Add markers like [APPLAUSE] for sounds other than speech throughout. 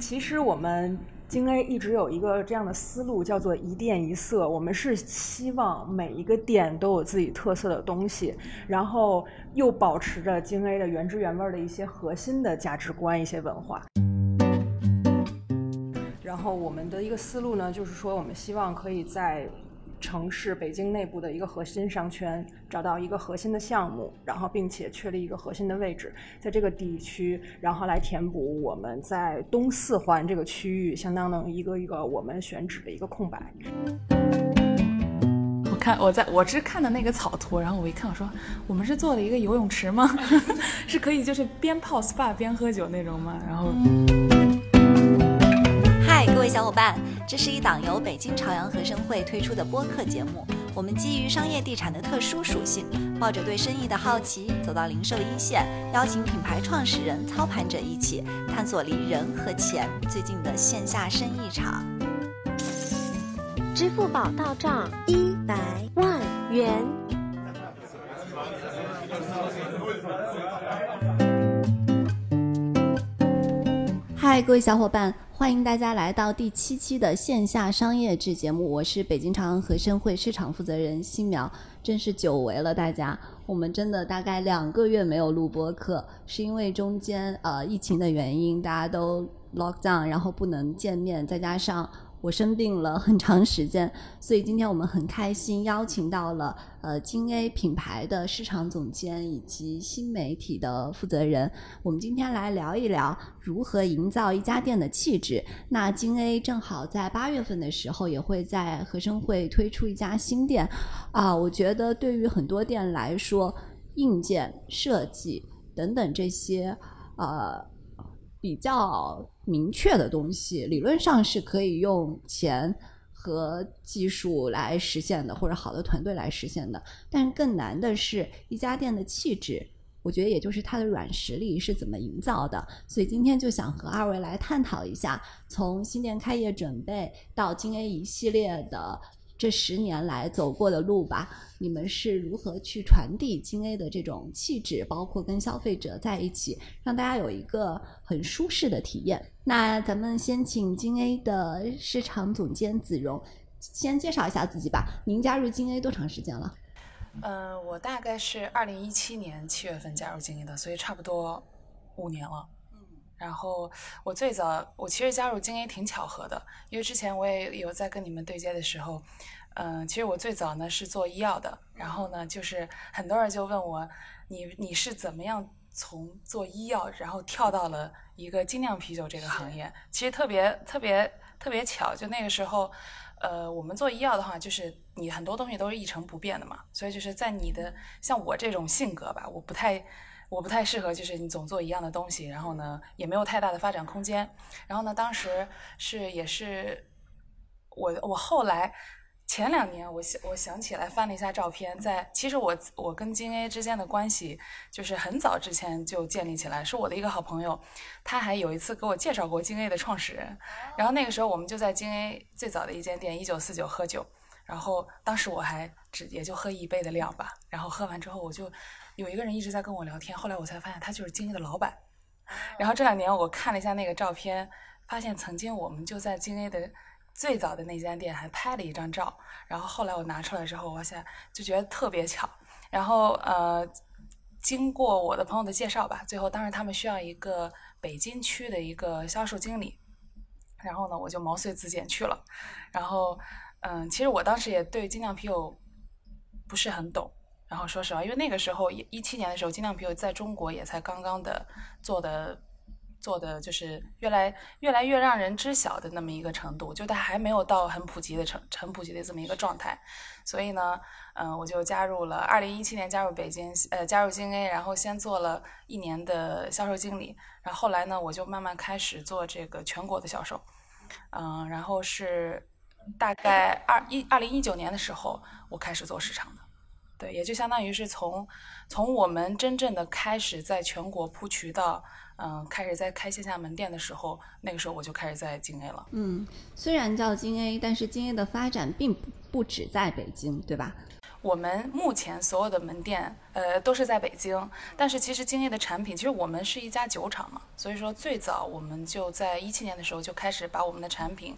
其实我们京 A 一直有一个这样的思路，叫做一店一色。我们是希望每一个店都有自己特色的东西，然后又保持着京 A 的原汁原味的一些核心的价值观、一些文化。然后我们的一个思路呢，就是说我们希望可以在。城市北京内部的一个核心商圈，找到一个核心的项目，然后并且确立一个核心的位置，在这个地区，然后来填补我们在东四环这个区域相当的一个一个我们选址的一个空白。我看我在我只看的那个草图，然后我一看，我说我们是做了一个游泳池吗？[LAUGHS] 是可以就是边泡 SPA 边喝酒那种吗？然后。各位小伙伴，这是一档由北京朝阳合生汇推出的播客节目。我们基于商业地产的特殊属性，抱着对生意的好奇，走到零售一线，邀请品牌创始人、操盘者一起探索离人和钱最近的线下生意场。支付宝到账一百万元。嗨，各位小伙伴。欢迎大家来到第七期的线下商业制节目，我是北京长安合生汇市场负责人新苗，真是久违了大家，我们真的大概两个月没有录播课，是因为中间呃疫情的原因，大家都 lock down，然后不能见面，再加上。我生病了很长时间，所以今天我们很开心邀请到了呃金 A 品牌的市场总监以及新媒体的负责人。我们今天来聊一聊如何营造一家店的气质。那金 A 正好在八月份的时候也会在合生汇推出一家新店啊，我觉得对于很多店来说，硬件设计等等这些呃。比较明确的东西，理论上是可以用钱和技术来实现的，或者好的团队来实现的。但是更难的是一家店的气质，我觉得也就是它的软实力是怎么营造的。所以今天就想和二位来探讨一下，从新店开业准备到金 A 一系列的。这十年来走过的路吧，你们是如何去传递金 A 的这种气质，包括跟消费者在一起，让大家有一个很舒适的体验？那咱们先请金 A 的市场总监子荣先介绍一下自己吧。您加入金 A 多长时间了？嗯，我大概是二零一七年七月份加入金 A 的，所以差不多五年了。嗯，然后我最早，我其实加入精 A 挺巧合的，因为之前我也有在跟你们对接的时候。嗯，其实我最早呢是做医药的，然后呢，就是很多人就问我，你你是怎么样从做医药，然后跳到了一个精酿啤酒这个行业？其实特别特别特别巧，就那个时候，呃，我们做医药的话，就是你很多东西都是一成不变的嘛，所以就是在你的像我这种性格吧，我不太我不太适合，就是你总做一样的东西，然后呢也没有太大的发展空间。然后呢，当时是也是我我后来。前两年，我想我想起来翻了一下照片，在其实我我跟金 A 之间的关系就是很早之前就建立起来，是我的一个好朋友，他还有一次给我介绍过金 A 的创始人，然后那个时候我们就在金 A 最早的一间店一九四九喝酒，然后当时我还只也就喝一杯的量吧，然后喝完之后我就有一个人一直在跟我聊天，后来我才发现他就是金 A 的老板，[LAUGHS] 然后这两年我看了一下那个照片，发现曾经我们就在金 A 的。最早的那家店还拍了一张照，然后后来我拿出来之后，哇塞，就觉得特别巧。然后呃，经过我的朋友的介绍吧，最后当时他们需要一个北京区的一个销售经理，然后呢，我就毛遂自荐去了。然后嗯，其实我当时也对精酿啤酒不是很懂，然后说实话，因为那个时候一七年的时候，精酿啤酒在中国也才刚刚的做的。做的就是越来越来越让人知晓的那么一个程度，就它还没有到很普及的成很普及的这么一个状态，所以呢，嗯，我就加入了二零一七年加入北京，呃，加入金 A，然后先做了一年的销售经理，然后后来呢，我就慢慢开始做这个全国的销售，嗯，然后是大概二一二零一九年的时候，我开始做市场的，对，也就相当于是从从我们真正的开始在全国铺渠道。嗯，开始在开线下门店的时候，那个时候我就开始在京 A 了。嗯，虽然叫京 A，但是京 A 的发展并不不止在北京，对吧？我们目前所有的门店，呃，都是在北京。但是其实京 A 的产品，其实我们是一家酒厂嘛，所以说最早我们就在一七年的时候就开始把我们的产品，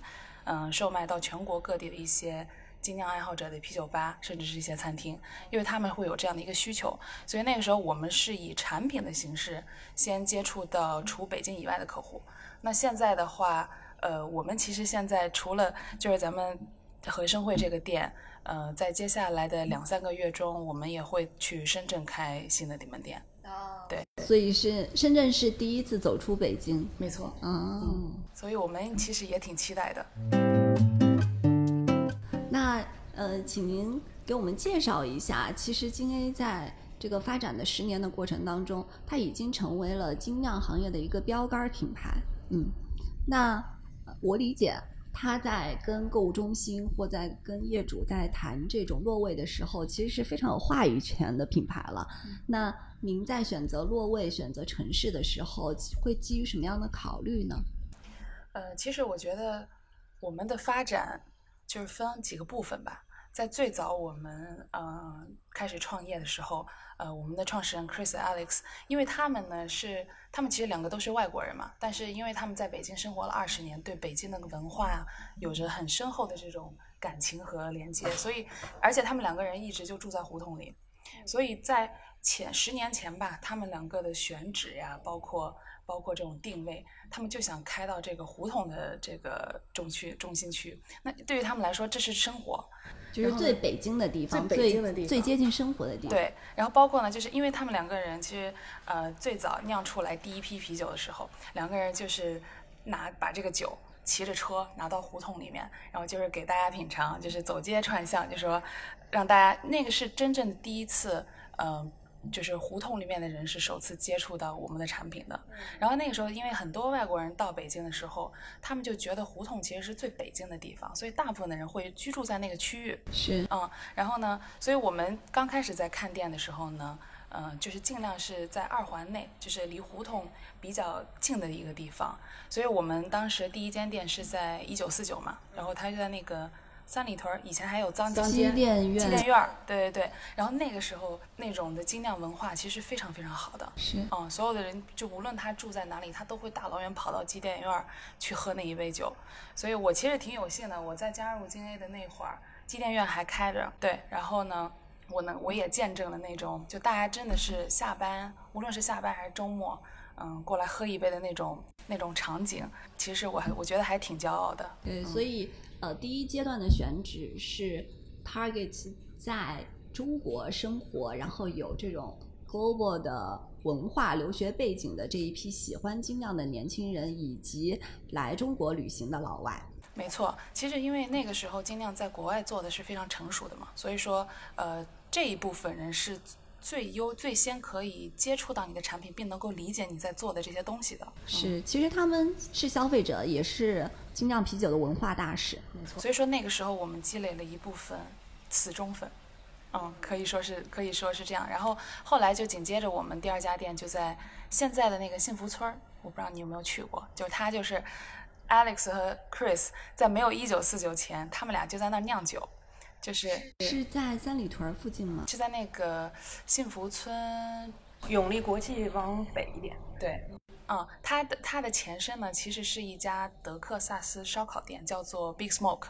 嗯，售卖到全国各地的一些精酿爱好者的啤酒吧，甚至是一些餐厅，因为他们会有这样的一个需求。所以那个时候我们是以产品的形式先接触到除北京以外的客户。那现在的话，呃，我们其实现在除了就是咱们和生汇这个店。呃，在接下来的两三个月中，我们也会去深圳开新的门店。哦，对，所以是深圳是第一次走出北京，没错。嗯，所以我们其实也挺期待的。那呃，请您给我们介绍一下，其实金 A 在这个发展的十年的过程当中，它已经成为了精酿行业的一个标杆品牌。嗯，那我理解。他在跟购物中心或在跟业主在谈这种落位的时候，其实是非常有话语权的品牌了。那您在选择落位、选择城市的时候，会基于什么样的考虑呢？呃，其实我觉得我们的发展就是分几个部分吧。在最早我们嗯开始创业的时候，呃，我们的创始人 Chris、Alex，因为他们呢是他们其实两个都是外国人嘛，但是因为他们在北京生活了二十年，对北京的文化有着很深厚的这种感情和连接，所以而且他们两个人一直就住在胡同里，所以在前十年前吧，他们两个的选址呀，包括包括这种定位，他们就想开到这个胡同的这个中区中心区，那对于他们来说，这是生活。就是最北京的地方，最北京的地方最接近生活的地方。对，然后包括呢，就是因为他们两个人其实，呃，最早酿出来第一批啤酒的时候，两个人就是拿把这个酒骑着车拿到胡同里面，然后就是给大家品尝，就是走街串巷，就说让大家那个是真正的第一次，嗯。就是胡同里面的人是首次接触到我们的产品的，然后那个时候，因为很多外国人到北京的时候，他们就觉得胡同其实是最北京的地方，所以大部分的人会居住在那个区域。是，嗯，然后呢，所以我们刚开始在看店的时候呢，嗯，就是尽量是在二环内，就是离胡同比较近的一个地方。所以我们当时第一间店是在一九四九嘛，然后它就在那个。三里屯以前还有脏街机电院，机电院儿，对对对。然后那个时候那种的精酿文化其实非常非常好的，是，嗯，所有的人就无论他住在哪里，他都会大老远跑到机电院儿去喝那一杯酒。所以我其实挺有幸的，我在加入金 A 的那会儿，机电院还开着，对。然后呢，我呢我也见证了那种，就大家真的是下班，无论是下班还是周末，嗯，过来喝一杯的那种那种场景，其实我还我觉得还挺骄傲的。对，所以。呃，第一阶段的选址是 target 在中国生活，然后有这种 global 的文化留学背景的这一批喜欢精酿的年轻人，以及来中国旅行的老外。没错，其实因为那个时候精酿在国外做的是非常成熟的嘛，所以说呃这一部分人是。最优最先可以接触到你的产品，并能够理解你在做的这些东西的是，其实他们是消费者，也是精酿啤酒的文化大使。没错，所以说那个时候我们积累了一部分死忠粉，嗯，可以说是可以说是这样。然后后来就紧接着我们第二家店就在现在的那个幸福村儿，我不知道你有没有去过，就是他就是 Alex 和 Chris 在没有一九四九前，他们俩就在那儿酿酒。就是是在三里屯附近吗？是在那个幸福村永利国际往北一点。对，嗯，它的它的前身呢，其实是一家德克萨斯烧烤店，叫做 Big Smoke。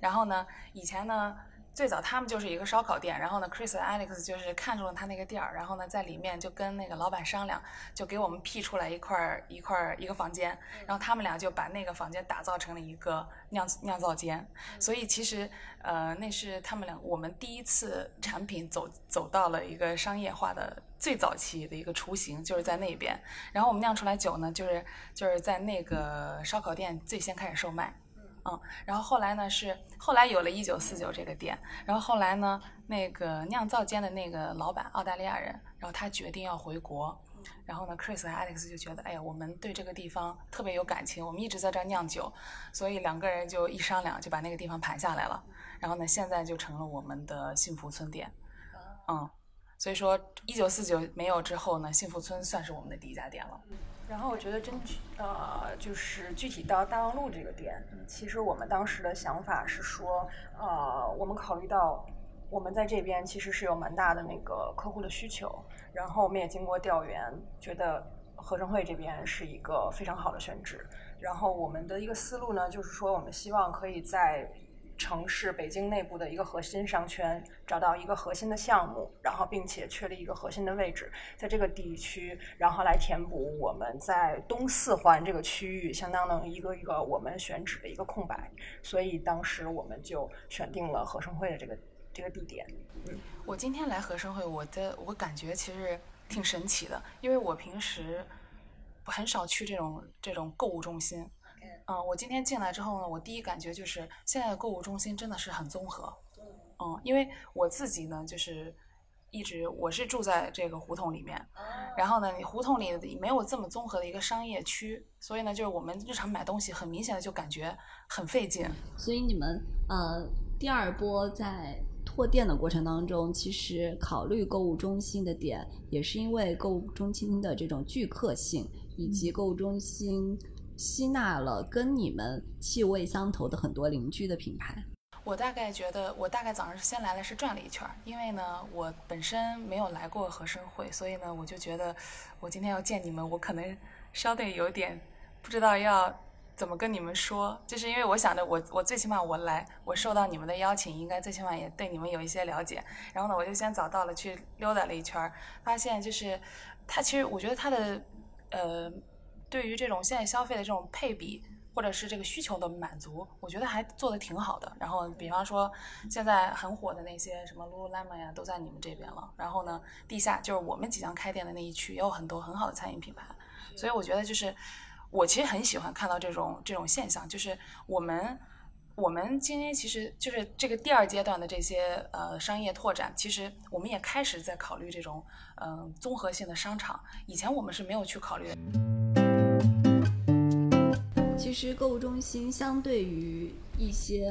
然后呢，以前呢。最早他们就是一个烧烤店，然后呢，Chris 和 Alex 就是看中了他那个店儿，然后呢，在里面就跟那个老板商量，就给我们辟出来一块儿一块儿一个房间，然后他们俩就把那个房间打造成了一个酿酿造间。所以其实，呃，那是他们俩我们第一次产品走走到了一个商业化的最早期的一个雏形，就是在那边。然后我们酿出来酒呢，就是就是在那个烧烤店最先开始售卖。嗯，然后后来呢是后来有了一九四九这个店，然后后来呢那个酿造间的那个老板澳大利亚人，然后他决定要回国，然后呢 Chris 和 Alex 就觉得，哎呀，我们对这个地方特别有感情，我们一直在这儿酿酒，所以两个人就一商量就把那个地方盘下来了，然后呢现在就成了我们的幸福村店，嗯，所以说一九四九没有之后呢，幸福村算是我们的第一家店了。然后我觉得，真呃，就是具体到大望路这个店，其实我们当时的想法是说，呃，我们考虑到我们在这边其实是有蛮大的那个客户的需求，然后我们也经过调研，觉得合生汇这边是一个非常好的选址。然后我们的一个思路呢，就是说我们希望可以在城市北京内部的一个核心商圈找到一个核心的项目，然后并且确立一个核心的位置，在这个地区，然后来填补我们在东四环这个区域相当的一个一个我们选址的一个空白。所以当时我们就选定了合生汇的这个。这个地点，嗯，我今天来合生汇，我的我感觉其实挺神奇的，因为我平时很少去这种这种购物中心，嗯，我今天进来之后呢，我第一感觉就是现在的购物中心真的是很综合，嗯，因为我自己呢就是一直我是住在这个胡同里面，然后呢，你胡同里没有这么综合的一个商业区，所以呢，就是我们日常买东西很明显的就感觉很费劲，所以你们呃第二波在。拓店的过程当中，其实考虑购物中心的点，也是因为购物中心的这种聚客性，以及购物中心吸纳了跟你们气味相投的很多邻居的品牌。我大概觉得，我大概早上先来了，是转了一圈，因为呢，我本身没有来过和生会，所以呢，我就觉得我今天要见你们，我可能稍微有点不知道要。怎么跟你们说？就是因为我想着，我我最起码我来，我受到你们的邀请，应该最起码也对你们有一些了解。然后呢，我就先早到了，去溜达了一圈，发现就是它其实我觉得它的呃，对于这种现在消费的这种配比或者是这个需求的满足，我觉得还做的挺好的。然后比方说现在很火的那些什么 Lululemon 呀，都在你们这边了。然后呢，地下就是我们即将开店的那一区，也有很多很好的餐饮品牌。所以我觉得就是。我其实很喜欢看到这种这种现象，就是我们我们今天其实就是这个第二阶段的这些呃商业拓展，其实我们也开始在考虑这种嗯综合性的商场，以前我们是没有去考虑的。其实购物中心相对于一些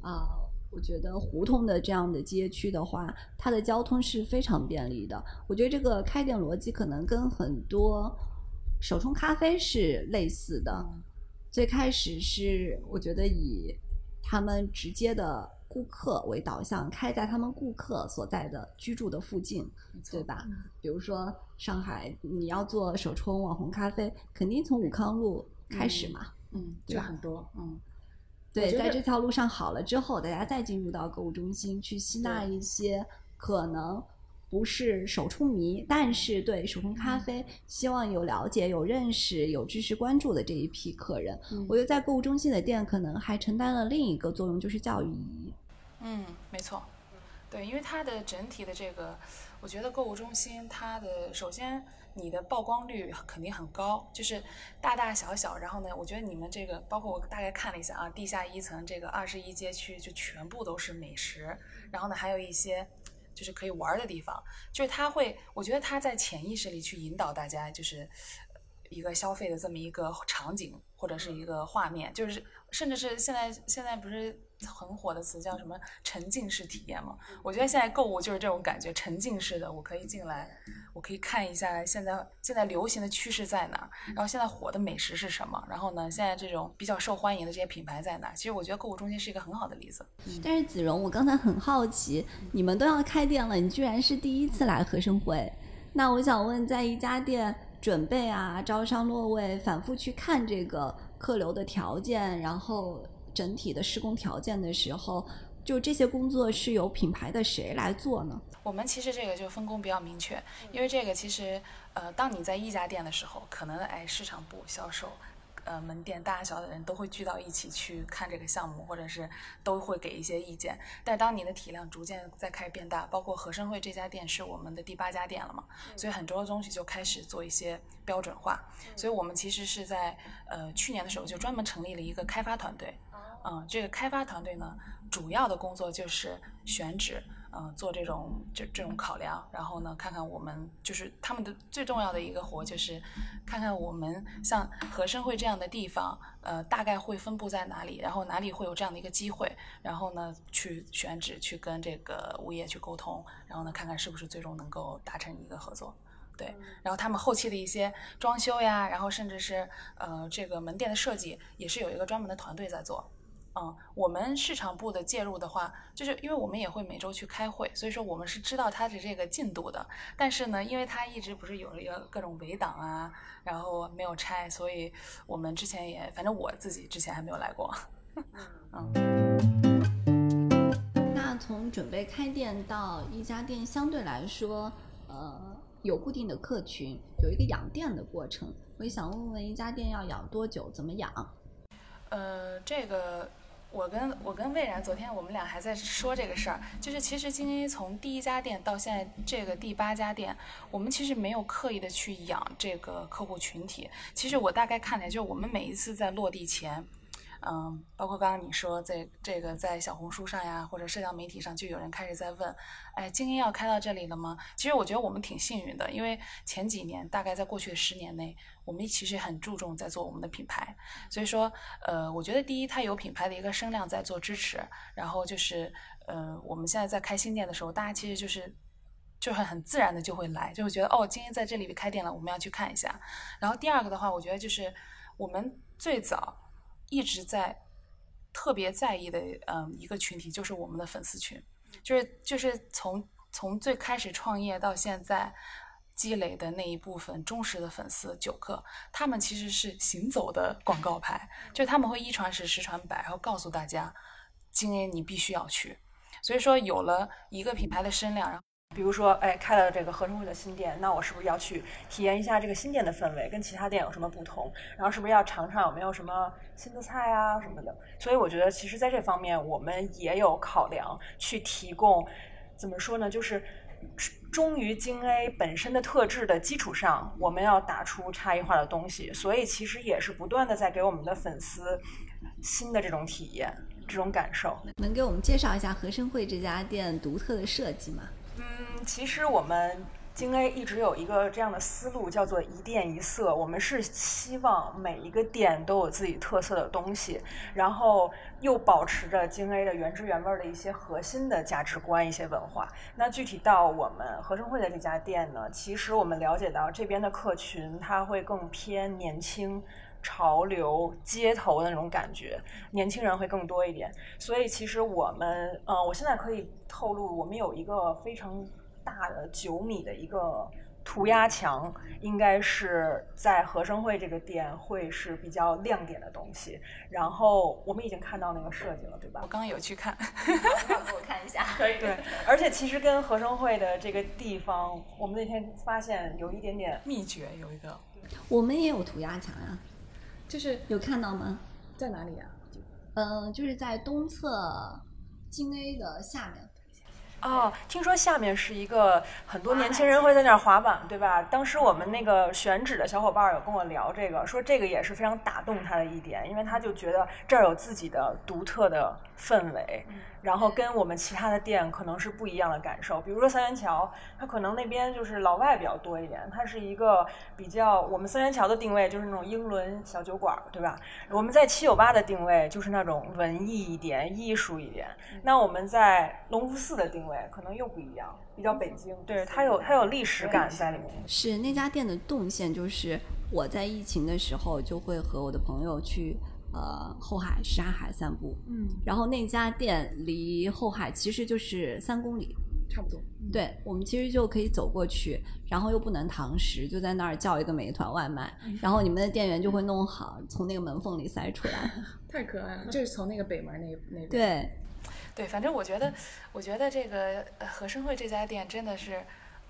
啊，我觉得胡同的这样的街区的话，它的交通是非常便利的。我觉得这个开店逻辑可能跟很多。手冲咖啡是类似的，最开始是我觉得以他们直接的顾客为导向，开在他们顾客所在的居住的附近，对吧？比如说上海，你要做手冲网红咖啡，肯定从武康路开始嘛，嗯，就很多，嗯，对，在这条路上好了之后，大家再进入到购物中心去吸纳一些可能。不是手冲迷，但是对手冲咖啡希望有了解、有认识、有知识关注的这一批客人，我觉得在购物中心的店可能还承担了另一个作用，就是教育意义。嗯，没错，对，因为它的整体的这个，我觉得购物中心它的首先你的曝光率肯定很高，就是大大小小，然后呢，我觉得你们这个包括我大概看了一下啊，地下一层这个二十一街区就全部都是美食，然后呢还有一些。就是可以玩的地方，就是他会，我觉得他在潜意识里去引导大家，就是一个消费的这么一个场景或者是一个画面，就是甚至是现在现在不是。很火的词叫什么沉浸式体验嘛？我觉得现在购物就是这种感觉，沉浸式的。我可以进来，我可以看一下现在现在流行的趋势在哪，然后现在火的美食是什么，然后呢，现在这种比较受欢迎的这些品牌在哪？其实我觉得购物中心是一个很好的例子。但是子荣，我刚才很好奇，你们都要开店了，你居然是第一次来和生汇，那我想问，在一家店准备啊、招商落位、反复去看这个客流的条件，然后。整体的施工条件的时候，就这些工作是由品牌的谁来做呢？我们其实这个就分工比较明确，因为这个其实，呃，当你在一家店的时候，可能哎市场部、销售。呃，门店大小的人都会聚到一起去看这个项目，或者是都会给一些意见。但当你的体量逐渐在开始变大，包括和生汇这家店是我们的第八家店了嘛，所以很多东西就开始做一些标准化。所以我们其实是在呃去年的时候就专门成立了一个开发团队。嗯，这个开发团队呢，主要的工作就是选址。嗯，做这种这这种考量，然后呢，看看我们就是他们的最重要的一个活，就是看看我们像和生汇这样的地方，呃，大概会分布在哪里，然后哪里会有这样的一个机会，然后呢，去选址，去跟这个物业去沟通，然后呢，看看是不是最终能够达成一个合作，对，然后他们后期的一些装修呀，然后甚至是呃这个门店的设计，也是有一个专门的团队在做。嗯，我们市场部的介入的话，就是因为我们也会每周去开会，所以说我们是知道它的这个进度的。但是呢，因为它一直不是有一个各种围挡啊，然后没有拆，所以我们之前也，反正我自己之前还没有来过。嗯。[LAUGHS] 那从准备开店到一家店，相对来说，呃，有固定的客群，有一个养店的过程。我也想问问，一家店要养多久？怎么养？呃，这个。我跟我跟魏然昨天我们俩还在说这个事儿，就是其实金 A 从第一家店到现在这个第八家店，我们其实没有刻意的去养这个客户群体。其实我大概看来，就是我们每一次在落地前。嗯，包括刚刚你说在这个在小红书上呀，或者社交媒体上，就有人开始在问，哎，精英要开到这里了吗？其实我觉得我们挺幸运的，因为前几年，大概在过去的十年内，我们其实很注重在做我们的品牌。所以说，呃，我觉得第一，它有品牌的一个声量在做支持，然后就是，呃，我们现在在开新店的时候，大家其实就是，就会很自然的就会来，就会觉得哦，今天在这里开店了，我们要去看一下。然后第二个的话，我觉得就是我们最早。一直在特别在意的，嗯，一个群体就是我们的粉丝群，就是就是从从最开始创业到现在积累的那一部分忠实的粉丝九客，他们其实是行走的广告牌，就他们会一传十，十传百，然后告诉大家，今年你必须要去。所以说，有了一个品牌的声量，然后。比如说，哎，开了这个合生汇的新店，那我是不是要去体验一下这个新店的氛围，跟其他店有什么不同？然后是不是要尝尝有没有什么新的菜啊什么的？所以我觉得，其实在这方面我们也有考量，去提供，怎么说呢？就是忠于京 A 本身的特质的基础上，我们要打出差异化的东西。所以其实也是不断的在给我们的粉丝新的这种体验、这种感受。能给我们介绍一下合生汇这家店独特的设计吗？嗯，其实我们京 A 一直有一个这样的思路，叫做一店一色。我们是希望每一个店都有自己特色的东西，然后又保持着京 A 的原汁原味的一些核心的价值观、一些文化。那具体到我们合生汇的这家店呢，其实我们了解到这边的客群，它会更偏年轻。潮流街头的那种感觉，年轻人会更多一点。所以其实我们，呃，我现在可以透露，我们有一个非常大的九米的一个涂鸦墙，应该是在和生汇这个店会是比较亮点的东西。然后我们已经看到那个设计了，对吧？我刚刚有去看，给 [LAUGHS] 我看一下。可以。对，而且其实跟和生汇的这个地方，我们那天发现有一点点秘诀，有一个，我们也有涂鸦墙呀。就是有看到吗？在哪里呀？嗯，就是在东侧京 A 的下面。哦，听说下面是一个很多年轻人会在那儿滑板，对吧？当时我们那个选址的小伙伴有跟我聊这个，说这个也是非常打动他的一点，因为他就觉得这儿有自己的独特的氛围。然后跟我们其他的店可能是不一样的感受，比如说三元桥，它可能那边就是老外比较多一点，它是一个比较我们三元桥的定位就是那种英伦小酒馆，对吧？我们在七九八的定位就是那种文艺一点、艺术一点。那我们在隆福寺的定位可能又不一样，比较北京，对它有它有历史感在里面。是那家店的动线，就是我在疫情的时候就会和我的朋友去。呃，后海沙海散步，嗯，然后那家店离后海其实就是三公里，差不多。对，我们其实就可以走过去，然后又不能堂食，就在那儿叫一个美团外卖，然后你们的店员就会弄好，从那个门缝里塞出来。[LAUGHS] 太可爱了，就是从那个北门那那边。对，对，反正我觉得，我觉得这个和生汇这家店真的是。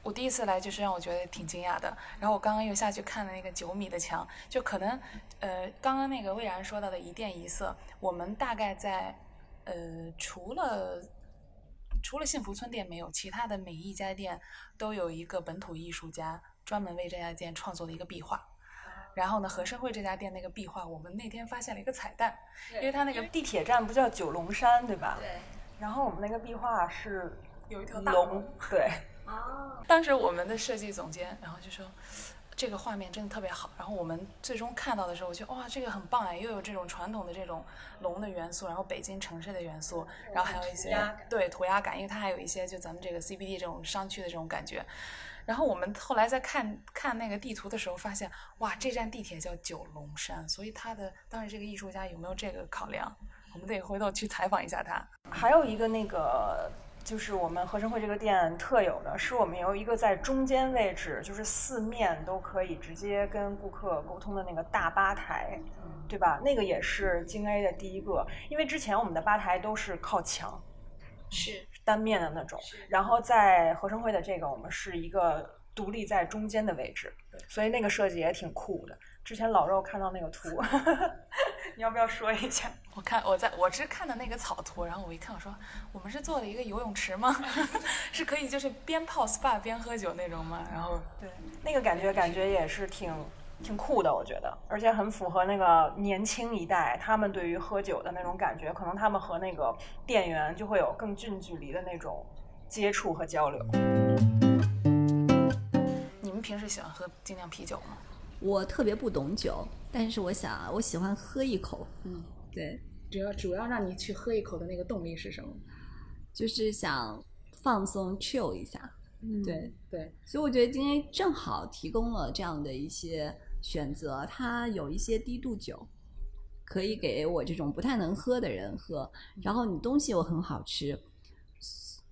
我第一次来就是让我觉得挺惊讶的，然后我刚刚又下去看了那个九米的墙，就可能，呃，刚刚那个魏然说到的一店一色，我们大概在，呃，除了除了幸福村店没有，其他的每一家店都有一个本土艺术家专门为这家店创作的一个壁画，然后呢，和生汇这家店那个壁画，我们那天发现了一个彩蛋，因为它那个地铁站不叫九龙山对吧？对。然后我们那个壁画是有一条大龙，对。哦，当时我们的设计总监，然后就说，这个画面真的特别好。然后我们最终看到的时候，我觉得哇，这个很棒哎，又有这种传统的这种龙的元素，然后北京城市的元素，然后还有一些对涂鸦感，因为它还有一些就咱们这个 CBD 这种商区的这种感觉。然后我们后来在看看那个地图的时候，发现哇，这站地铁叫九龙山，所以它的当时这个艺术家有没有这个考量？我们得回头去采访一下他。还有一个那个。就是我们合生汇这个店特有的，是我们有一个在中间位置，就是四面都可以直接跟顾客沟通的那个大吧台，对吧？那个也是京 A 的第一个，因为之前我们的吧台都是靠墙，是单面的那种，然后在合生汇的这个，我们是一个独立在中间的位置，所以那个设计也挺酷的。之前老肉看到那个图，[LAUGHS] 你要不要说一下？我看我在我是看的那个草图，然后我一看，我说我们是做了一个游泳池吗？[LAUGHS] 是可以就是边泡 SPA 边喝酒那种吗？然后对那个感觉感觉也是挺挺酷的，我觉得，而且很符合那个年轻一代他们对于喝酒的那种感觉，可能他们和那个店员就会有更近距离的那种接触和交流。你们平时喜欢喝精酿啤酒吗？我特别不懂酒，但是我想，我喜欢喝一口。嗯，对，主要主要让你去喝一口的那个动力是什么？就是想放松 chill 一下。嗯，对对，所以我觉得今天正好提供了这样的一些选择，它有一些低度酒，可以给我这种不太能喝的人喝。然后你东西又很好吃，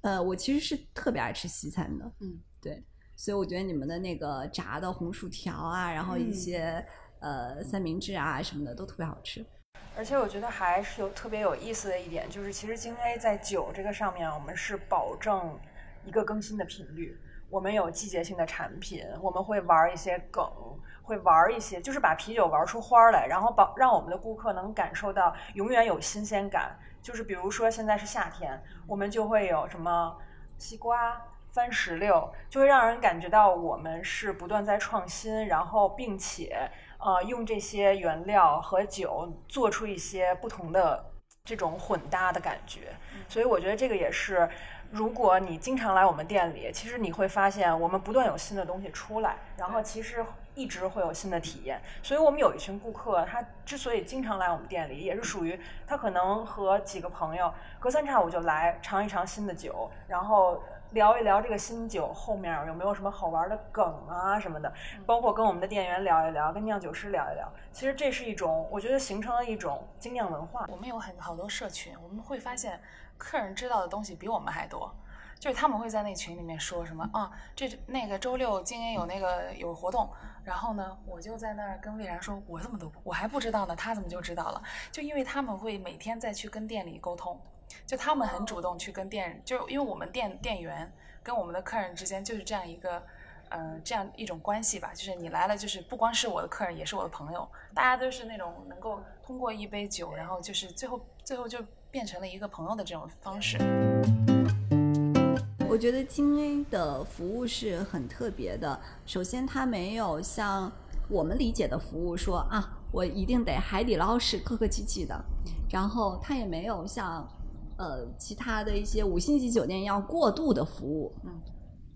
呃，我其实是特别爱吃西餐的。嗯，对。所以我觉得你们的那个炸的红薯条啊，然后一些呃三明治啊什么的都特别好吃。而且我觉得还是有特别有意思的一点，就是其实京 A 在酒这个上面，我们是保证一个更新的频率。我们有季节性的产品，我们会玩一些梗，会玩一些，就是把啤酒玩出花来，然后保让我们的顾客能感受到永远有新鲜感。就是比如说现在是夏天，我们就会有什么西瓜。番石榴就会让人感觉到我们是不断在创新，然后并且呃用这些原料和酒做出一些不同的这种混搭的感觉。所以我觉得这个也是，如果你经常来我们店里，其实你会发现我们不断有新的东西出来，然后其实一直会有新的体验。所以我们有一群顾客，他之所以经常来我们店里，也是属于他可能和几个朋友隔三差五就来尝一尝新的酒，然后。聊一聊这个新酒后面有没有什么好玩的梗啊什么的，包括跟我们的店员聊一聊，跟酿酒师聊一聊。其实这是一种，我觉得形成了一种精酿文化。我们有很好多社群，我们会发现客人知道的东西比我们还多。就是他们会在那群里面说什么啊，这那个周六今天有那个有活动，然后呢，我就在那儿跟魏然说，我怎么都我还不知道呢，他怎么就知道了？就因为他们会每天再去跟店里沟通。就他们很主动去跟店，就因为我们店店员跟我们的客人之间就是这样一个，呃，这样一种关系吧。就是你来了，就是不光是我的客人，也是我的朋友，大家都是那种能够通过一杯酒，然后就是最后最后就变成了一个朋友的这种方式。我觉得金 A 的服务是很特别的。首先，它没有像我们理解的服务说啊，我一定得海底捞式客客气气的，然后它也没有像。呃，其他的一些五星级酒店要过度的服务，嗯，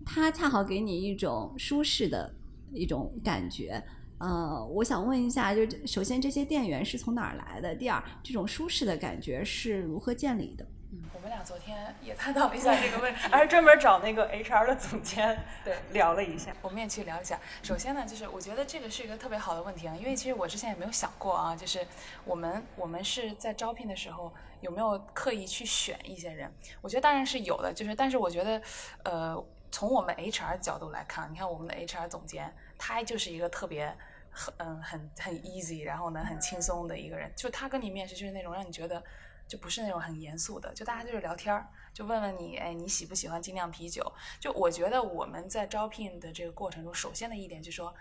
它恰好给你一种舒适的一种感觉。呃，我想问一下，就首先这些店员是从哪儿来的？第二，这种舒适的感觉是如何建立的？我们俩昨天也探讨了一下这个问题，[LAUGHS] 还专门找那个 HR 的总监 [LAUGHS] 对聊了一下。我们也去聊一下。首先呢，就是我觉得这个是一个特别好的问题啊，因为其实我之前也没有想过啊，就是我们我们是在招聘的时候有没有刻意去选一些人？我觉得当然是有的，就是但是我觉得，呃，从我们 HR 角度来看，你看我们的 HR 总监，他就是一个特别很嗯很很 easy，然后呢很轻松的一个人，就他跟你面试就是那种让你觉得。就不是那种很严肃的，就大家就是聊天儿，就问问你，哎，你喜不喜欢精酿啤酒？就我觉得我们在招聘的这个过程中，首先的一点就是说，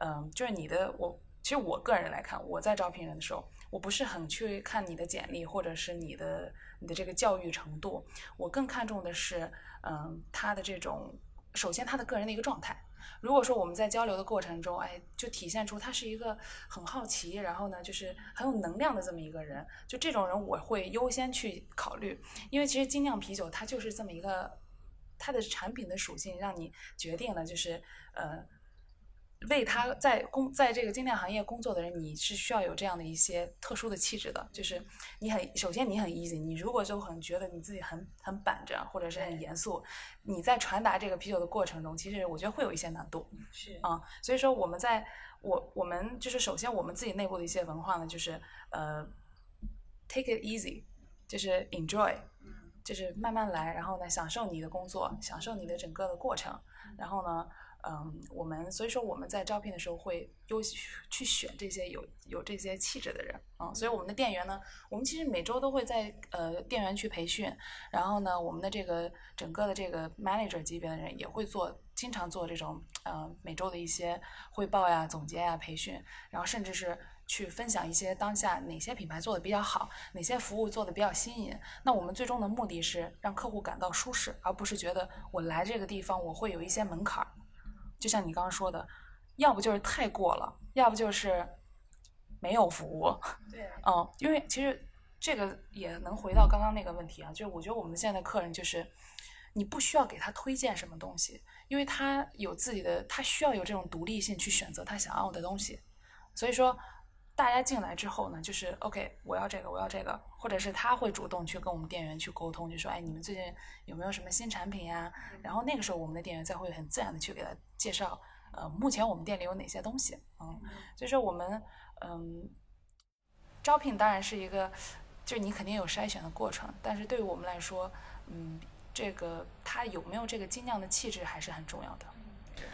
嗯，就是你的我，其实我个人来看，我在招聘人的时候，我不是很去看你的简历或者是你的你的这个教育程度，我更看重的是，嗯，他的这种，首先他的个人的一个状态。如果说我们在交流的过程中，哎，就体现出他是一个很好奇，然后呢，就是很有能量的这么一个人，就这种人我会优先去考虑，因为其实精酿啤酒它就是这么一个，它的产品的属性让你决定了，就是呃。为他在工在这个精酿行业工作的人，你是需要有这样的一些特殊的气质的。就是你很首先你很 easy，你如果就很觉得你自己很很板正或者是很严肃，你在传达这个啤酒的过程中，其实我觉得会有一些难度。是啊，所以说我们在我我们就是首先我们自己内部的一些文化呢，就是呃 take it easy，就是 enjoy，就是慢慢来，然后呢，享受你的工作，享受你的整个的过程，然后呢。嗯，我们所以说我们在招聘的时候会优去选这些有有这些气质的人啊，所以我们的店员呢，我们其实每周都会在呃店员去培训，然后呢，我们的这个整个的这个 manager 级别的人也会做，经常做这种呃每周的一些汇报呀、总结呀、培训，然后甚至是去分享一些当下哪些品牌做的比较好，哪些服务做的比较新颖。那我们最终的目的是让客户感到舒适，而不是觉得我来这个地方我会有一些门槛儿。就像你刚刚说的，要不就是太过了，要不就是没有服务。对，[LAUGHS] 嗯，因为其实这个也能回到刚刚那个问题啊，就是我觉得我们现在的客人就是，你不需要给他推荐什么东西，因为他有自己的，他需要有这种独立性去选择他想要的东西。所以说，大家进来之后呢，就是 OK，我要这个，我要这个，或者是他会主动去跟我们店员去沟通，就说，哎，你们最近有没有什么新产品呀？然后那个时候我们的店员才会很自然的去给他。介绍，呃，目前我们店里有哪些东西？嗯，所以说我们，嗯，招聘当然是一个，就你肯定有筛选的过程，但是对于我们来说，嗯，这个他有没有这个精酿的气质还是很重要的。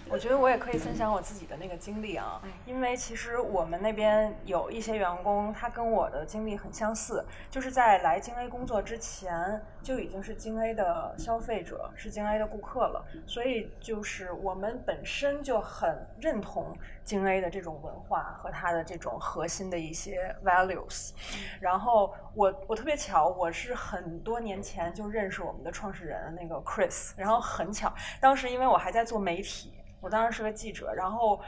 我觉得我也可以分享我自己的那个经历啊，因为其实我们那边有一些员工，他跟我的经历很相似，就是在来京 A 工作之前就已经是京 A 的消费者，是京 A 的顾客了，所以就是我们本身就很认同京 A 的这种文化和它的这种核心的一些 values。然后我我特别巧，我是很多年前就认识我们的创始人那个 Chris，然后很巧，当时因为我还在做媒体。我当时是个记者，然后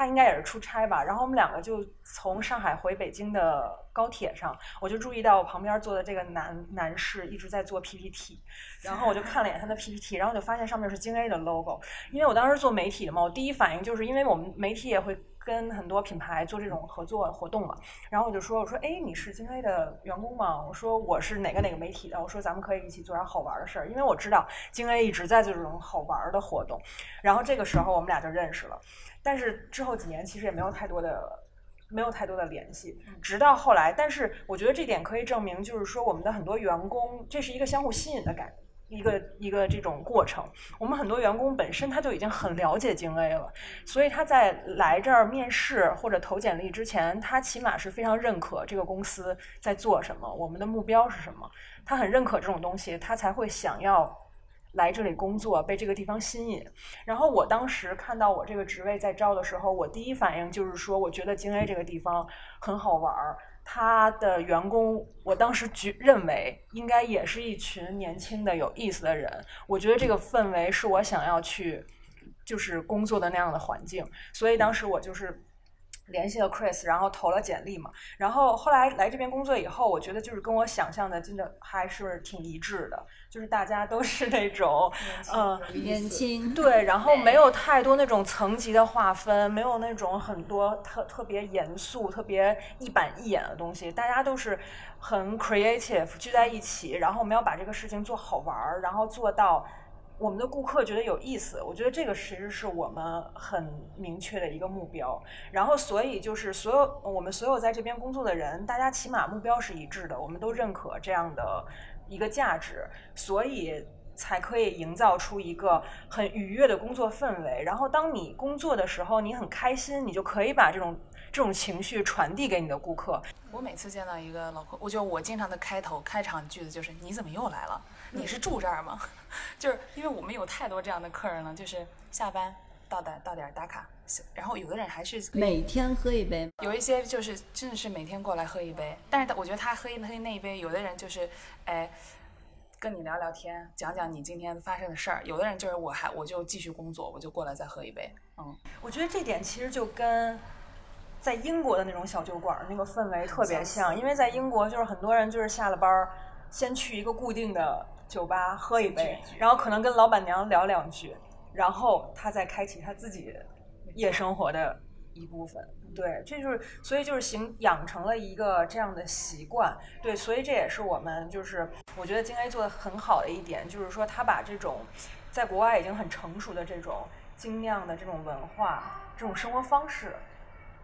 他应该也是出差吧，然后我们两个就从上海回北京的高铁上，我就注意到我旁边坐的这个男男士一直在做 PPT，然后我就看了一眼他的 PPT，然后就发现上面是京 A 的 logo，因为我当时做媒体的嘛，我第一反应就是因为我们媒体也会。跟很多品牌做这种合作活动嘛，然后我就说，我说，哎，你是京 A 的员工吗？我说我是哪个哪个媒体的，我说咱们可以一起做点好玩的事儿，因为我知道京 A 一直在做这种好玩的活动。然后这个时候我们俩就认识了，但是之后几年其实也没有太多的没有太多的联系，直到后来，但是我觉得这点可以证明，就是说我们的很多员工，这是一个相互吸引的感。一个一个这种过程，我们很多员工本身他就已经很了解京 A 了，所以他在来这儿面试或者投简历之前，他起码是非常认可这个公司在做什么，我们的目标是什么，他很认可这种东西，他才会想要来这里工作，被这个地方吸引。然后我当时看到我这个职位在招的时候，我第一反应就是说，我觉得京 A 这个地方很好玩儿。他的员工，我当时觉认为应该也是一群年轻的有意思的人。我觉得这个氛围是我想要去，就是工作的那样的环境。所以当时我就是联系了 Chris，然后投了简历嘛。然后后来来这边工作以后，我觉得就是跟我想象的真的还是挺一致的。就是大家都是那种，嗯，年轻，对，然后没有太多那种层级的划分，没有那种很多特特别严肃、特别一板一眼的东西，大家都是很 creative，聚在一起，然后我们要把这个事情做好玩儿，然后做到我们的顾客觉得有意思。我觉得这个其实是我们很明确的一个目标。然后，所以就是所有我们所有在这边工作的人，大家起码目标是一致的，我们都认可这样的。一个价值，所以才可以营造出一个很愉悦的工作氛围。然后，当你工作的时候，你很开心，你就可以把这种这种情绪传递给你的顾客。我每次见到一个老客，我觉得我经常的开头开场句子就是：“你怎么又来了？你是住这儿吗？” [LAUGHS] 就是因为我们有太多这样的客人了，就是下班到点到点打卡，然后有的人还是每天喝一杯，有一些就是真的是每天过来喝一杯。但是我觉得他喝一喝那一杯，有的人就是。哎，跟你聊聊天，讲讲你今天发生的事儿。有的人就是我还我就继续工作，我就过来再喝一杯。嗯，我觉得这点其实就跟在英国的那种小酒馆那个氛围特别像，因为在英国就是很多人就是下了班儿先去一个固定的酒吧喝一杯，然后可能跟老板娘聊两句，然后他再开启他自己夜生活的一部分。对，这就是，所以就是形养成了一个这样的习惯。对，所以这也是我们就是我觉得金 A 做的很好的一点，就是说他把这种在国外已经很成熟的这种精酿的这种文化、这种生活方式，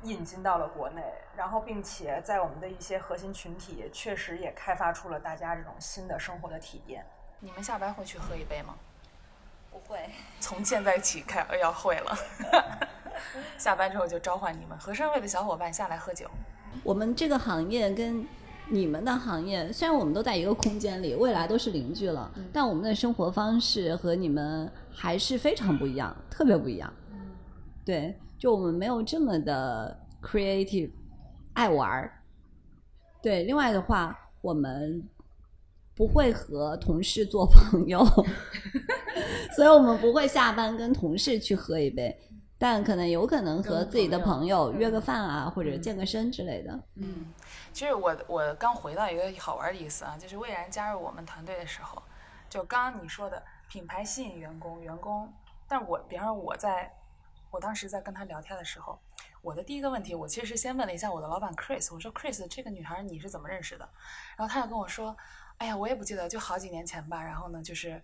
引进到了国内，然后并且在我们的一些核心群体，确实也开发出了大家这种新的生活的体验。你们下班会去喝一杯吗？不会。从现在起开要会了。[LAUGHS] 下班之后就召唤你们合生汇的小伙伴下来喝酒。我们这个行业跟你们的行业，虽然我们都在一个空间里，未来都是邻居了，但我们的生活方式和你们还是非常不一样，特别不一样。对，就我们没有这么的 creative，爱玩儿。对，另外的话，我们不会和同事做朋友，[LAUGHS] 所以我们不会下班跟同事去喝一杯。但可能有可能和自己的朋友约个饭啊，或者健个身之类的。嗯，其实我我刚回到一个好玩的意思啊，就是魏然加入我们团队的时候，就刚刚你说的品牌吸引员工，员工，但我比方说我在，我当时在跟他聊天的时候，我的第一个问题，我其实是先问了一下我的老板 Chris，我说 Chris 这个女孩你是怎么认识的？然后他就跟我说，哎呀，我也不记得，就好几年前吧。然后呢，就是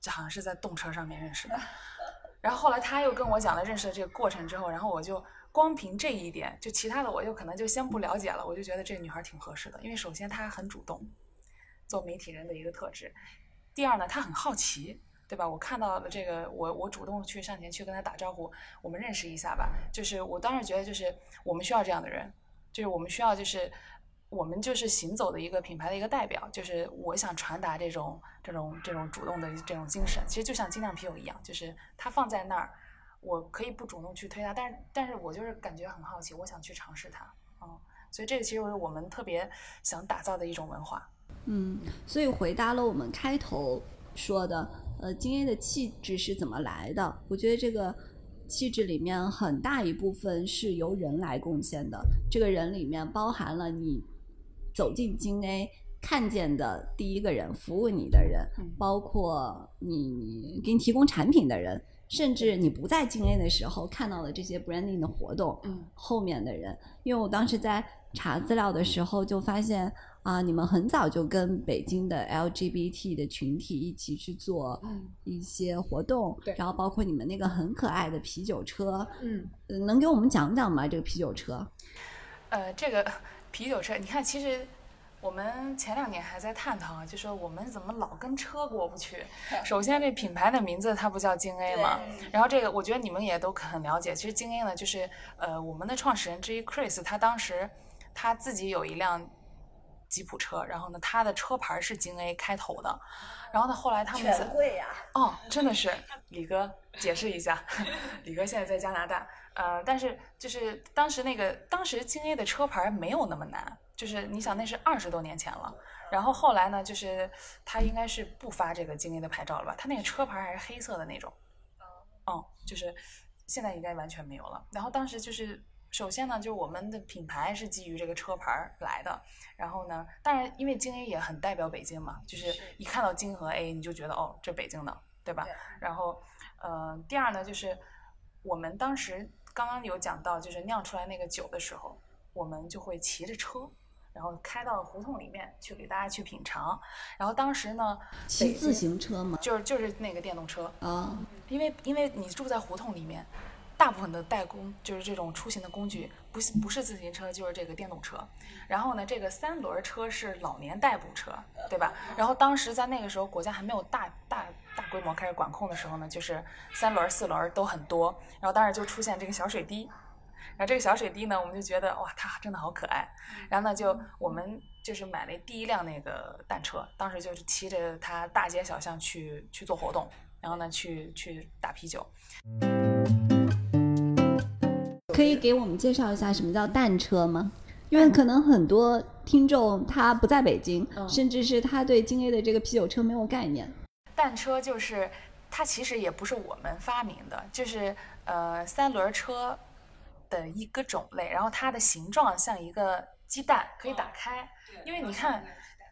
就好像是在动车上面认识的。[LAUGHS] 然后后来他又跟我讲了认识的这个过程之后，然后我就光凭这一点，就其他的我就可能就先不了解了。我就觉得这个女孩挺合适的，因为首先她很主动，做媒体人的一个特质。第二呢，她很好奇，对吧？我看到了这个，我我主动去上前去跟他打招呼，我们认识一下吧。就是我当时觉得，就是我们需要这样的人，就是我们需要就是。我们就是行走的一个品牌的一个代表，就是我想传达这种这种这种主动的这种精神。其实就像精酿啤酒一样，就是它放在那儿，我可以不主动去推它，但是但是我就是感觉很好奇，我想去尝试它，嗯，所以这个其实是我们特别想打造的一种文化。嗯，所以回答了我们开头说的，呃，金 A 的气质是怎么来的？我觉得这个气质里面很大一部分是由人来贡献的，这个人里面包含了你。走进京 A 看见的第一个人，服务你的人，包括你给你提供产品的人，甚至你不在京 A 的时候看到的这些 branding 的活动，后面的人。因为我当时在查资料的时候就发现啊，你们很早就跟北京的 LGBT 的群体一起去做一些活动，然后包括你们那个很可爱的啤酒车，嗯，能给我们讲讲吗？这个啤酒车？呃，这个。[LAUGHS] 啤酒车，你看，其实我们前两年还在探讨，就说我们怎么老跟车过不去。[LAUGHS] 首先，这品牌的名字它不叫京 A 嘛，然后这个我觉得你们也都很了解。其实京 A 呢，就是呃我们的创始人之一 Chris，他当时他自己有一辆吉普车，然后呢他的车牌是京 A 开头的，然后呢后来他们全贵呀，哦，真的是李哥解释一下，[LAUGHS] 李哥现在在加拿大。呃，但是就是当时那个当时京 A 的车牌没有那么难，就是你想那是二十多年前了。然后后来呢，就是他应该是不发这个京 A 的牌照了吧？他那个车牌还是黑色的那种。嗯，就是现在应该完全没有了。然后当时就是首先呢，就是我们的品牌是基于这个车牌来的。然后呢，当然因为京 A 也很代表北京嘛，就是一看到京和 A 你就觉得哦，这北京的，对吧？然后，呃，第二呢，就是我们当时。刚刚有讲到，就是酿出来那个酒的时候，我们就会骑着车，然后开到胡同里面去给大家去品尝。然后当时呢，骑自行车嘛？就是就是那个电动车啊，因为因为你住在胡同里面，大部分的代工就是这种出行的工具，不是不是自行车就是这个电动车。然后呢，这个三轮车是老年代步车，对吧？然后当时在那个时候，国家还没有大大。大规模开始管控的时候呢，就是三轮、四轮都很多，然后当时就出现这个小水滴，然后这个小水滴呢，我们就觉得哇，它真的好可爱，然后呢，就我们就是买了第一辆那个单车，当时就是骑着它大街小巷去去做活动，然后呢，去去打啤酒。可以给我们介绍一下什么叫蛋车吗？因为可能很多听众他不在北京，甚至是他对京 A 的这个啤酒车没有概念。蛋车就是它，其实也不是我们发明的，就是呃三轮车的一个种类。然后它的形状像一个鸡蛋，可以打开。因为你看，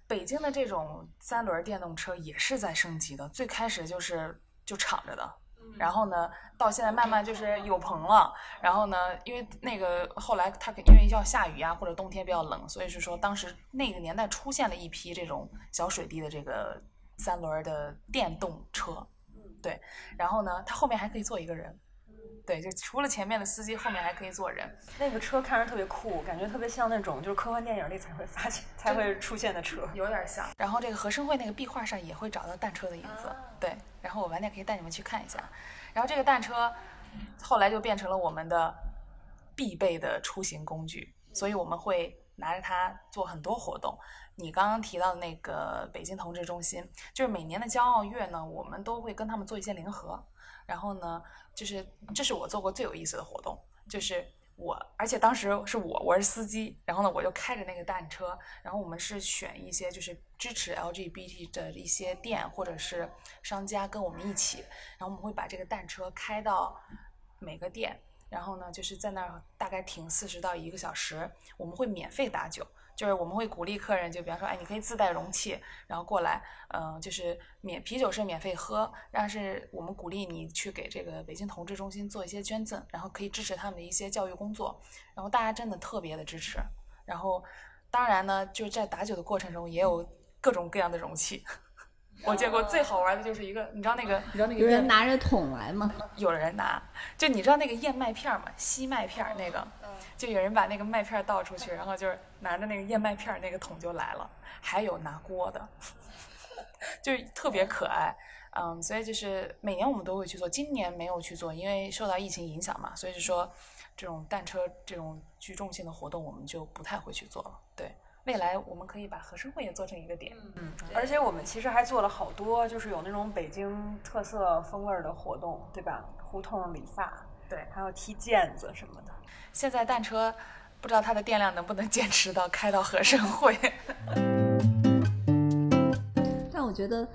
北京的这种三轮电动车也是在升级的。最开始就是就敞着的，然后呢，到现在慢慢就是有棚了。然后呢，因为那个后来它因为要下雨啊，或者冬天比较冷，所以是说当时那个年代出现了一批这种小水滴的这个。三轮的电动车，对，然后呢，它后面还可以坐一个人，对，就除了前面的司机，后面还可以坐人。那个车看着特别酷，感觉特别像那种就是科幻电影里才会发现才会出现的车。有点像。然后这个和生汇那个壁画上也会找到蛋车的影子，对。然后我晚点可以带你们去看一下。然后这个蛋车后来就变成了我们的必备的出行工具，所以我们会拿着它做很多活动。你刚刚提到的那个北京同志中心，就是每年的骄傲月呢，我们都会跟他们做一些联合。然后呢，就是这是我做过最有意思的活动，就是我，而且当时是我，我是司机，然后呢，我就开着那个蛋车，然后我们是选一些就是支持 LGBT 的一些店或者是商家跟我们一起，然后我们会把这个蛋车开到每个店，然后呢，就是在那儿大概停四十到一个小时，我们会免费打酒。就是我们会鼓励客人，就比方说，哎，你可以自带容器，然后过来，嗯，就是免啤酒是免费喝，但是我们鼓励你去给这个北京同志中心做一些捐赠，然后可以支持他们的一些教育工作，然后大家真的特别的支持，然后当然呢，就是在打酒的过程中也有各种各样的容器。我见过最好玩的就是一个，你知道那个，你知道那个有人拿着桶来吗？有人拿，就你知道那个燕麦片吗？吸麦片那个，就有人把那个麦片倒出去，然后就是拿着那个燕麦片那个桶就来了。还有拿锅的，[LAUGHS] 就是特别可爱。嗯，所以就是每年我们都会去做，今年没有去做，因为受到疫情影响嘛，所以就说这种单车这种聚众性的活动我们就不太会去做了。对。未来我们可以把和生汇也做成一个点，嗯，而且我们其实还做了好多，就是有那种北京特色风味的活动，对吧？胡同理发，对，还有踢毽子什么的。现在单车不知道它的电量能不能坚持到开到和生汇。[LAUGHS] 但我觉得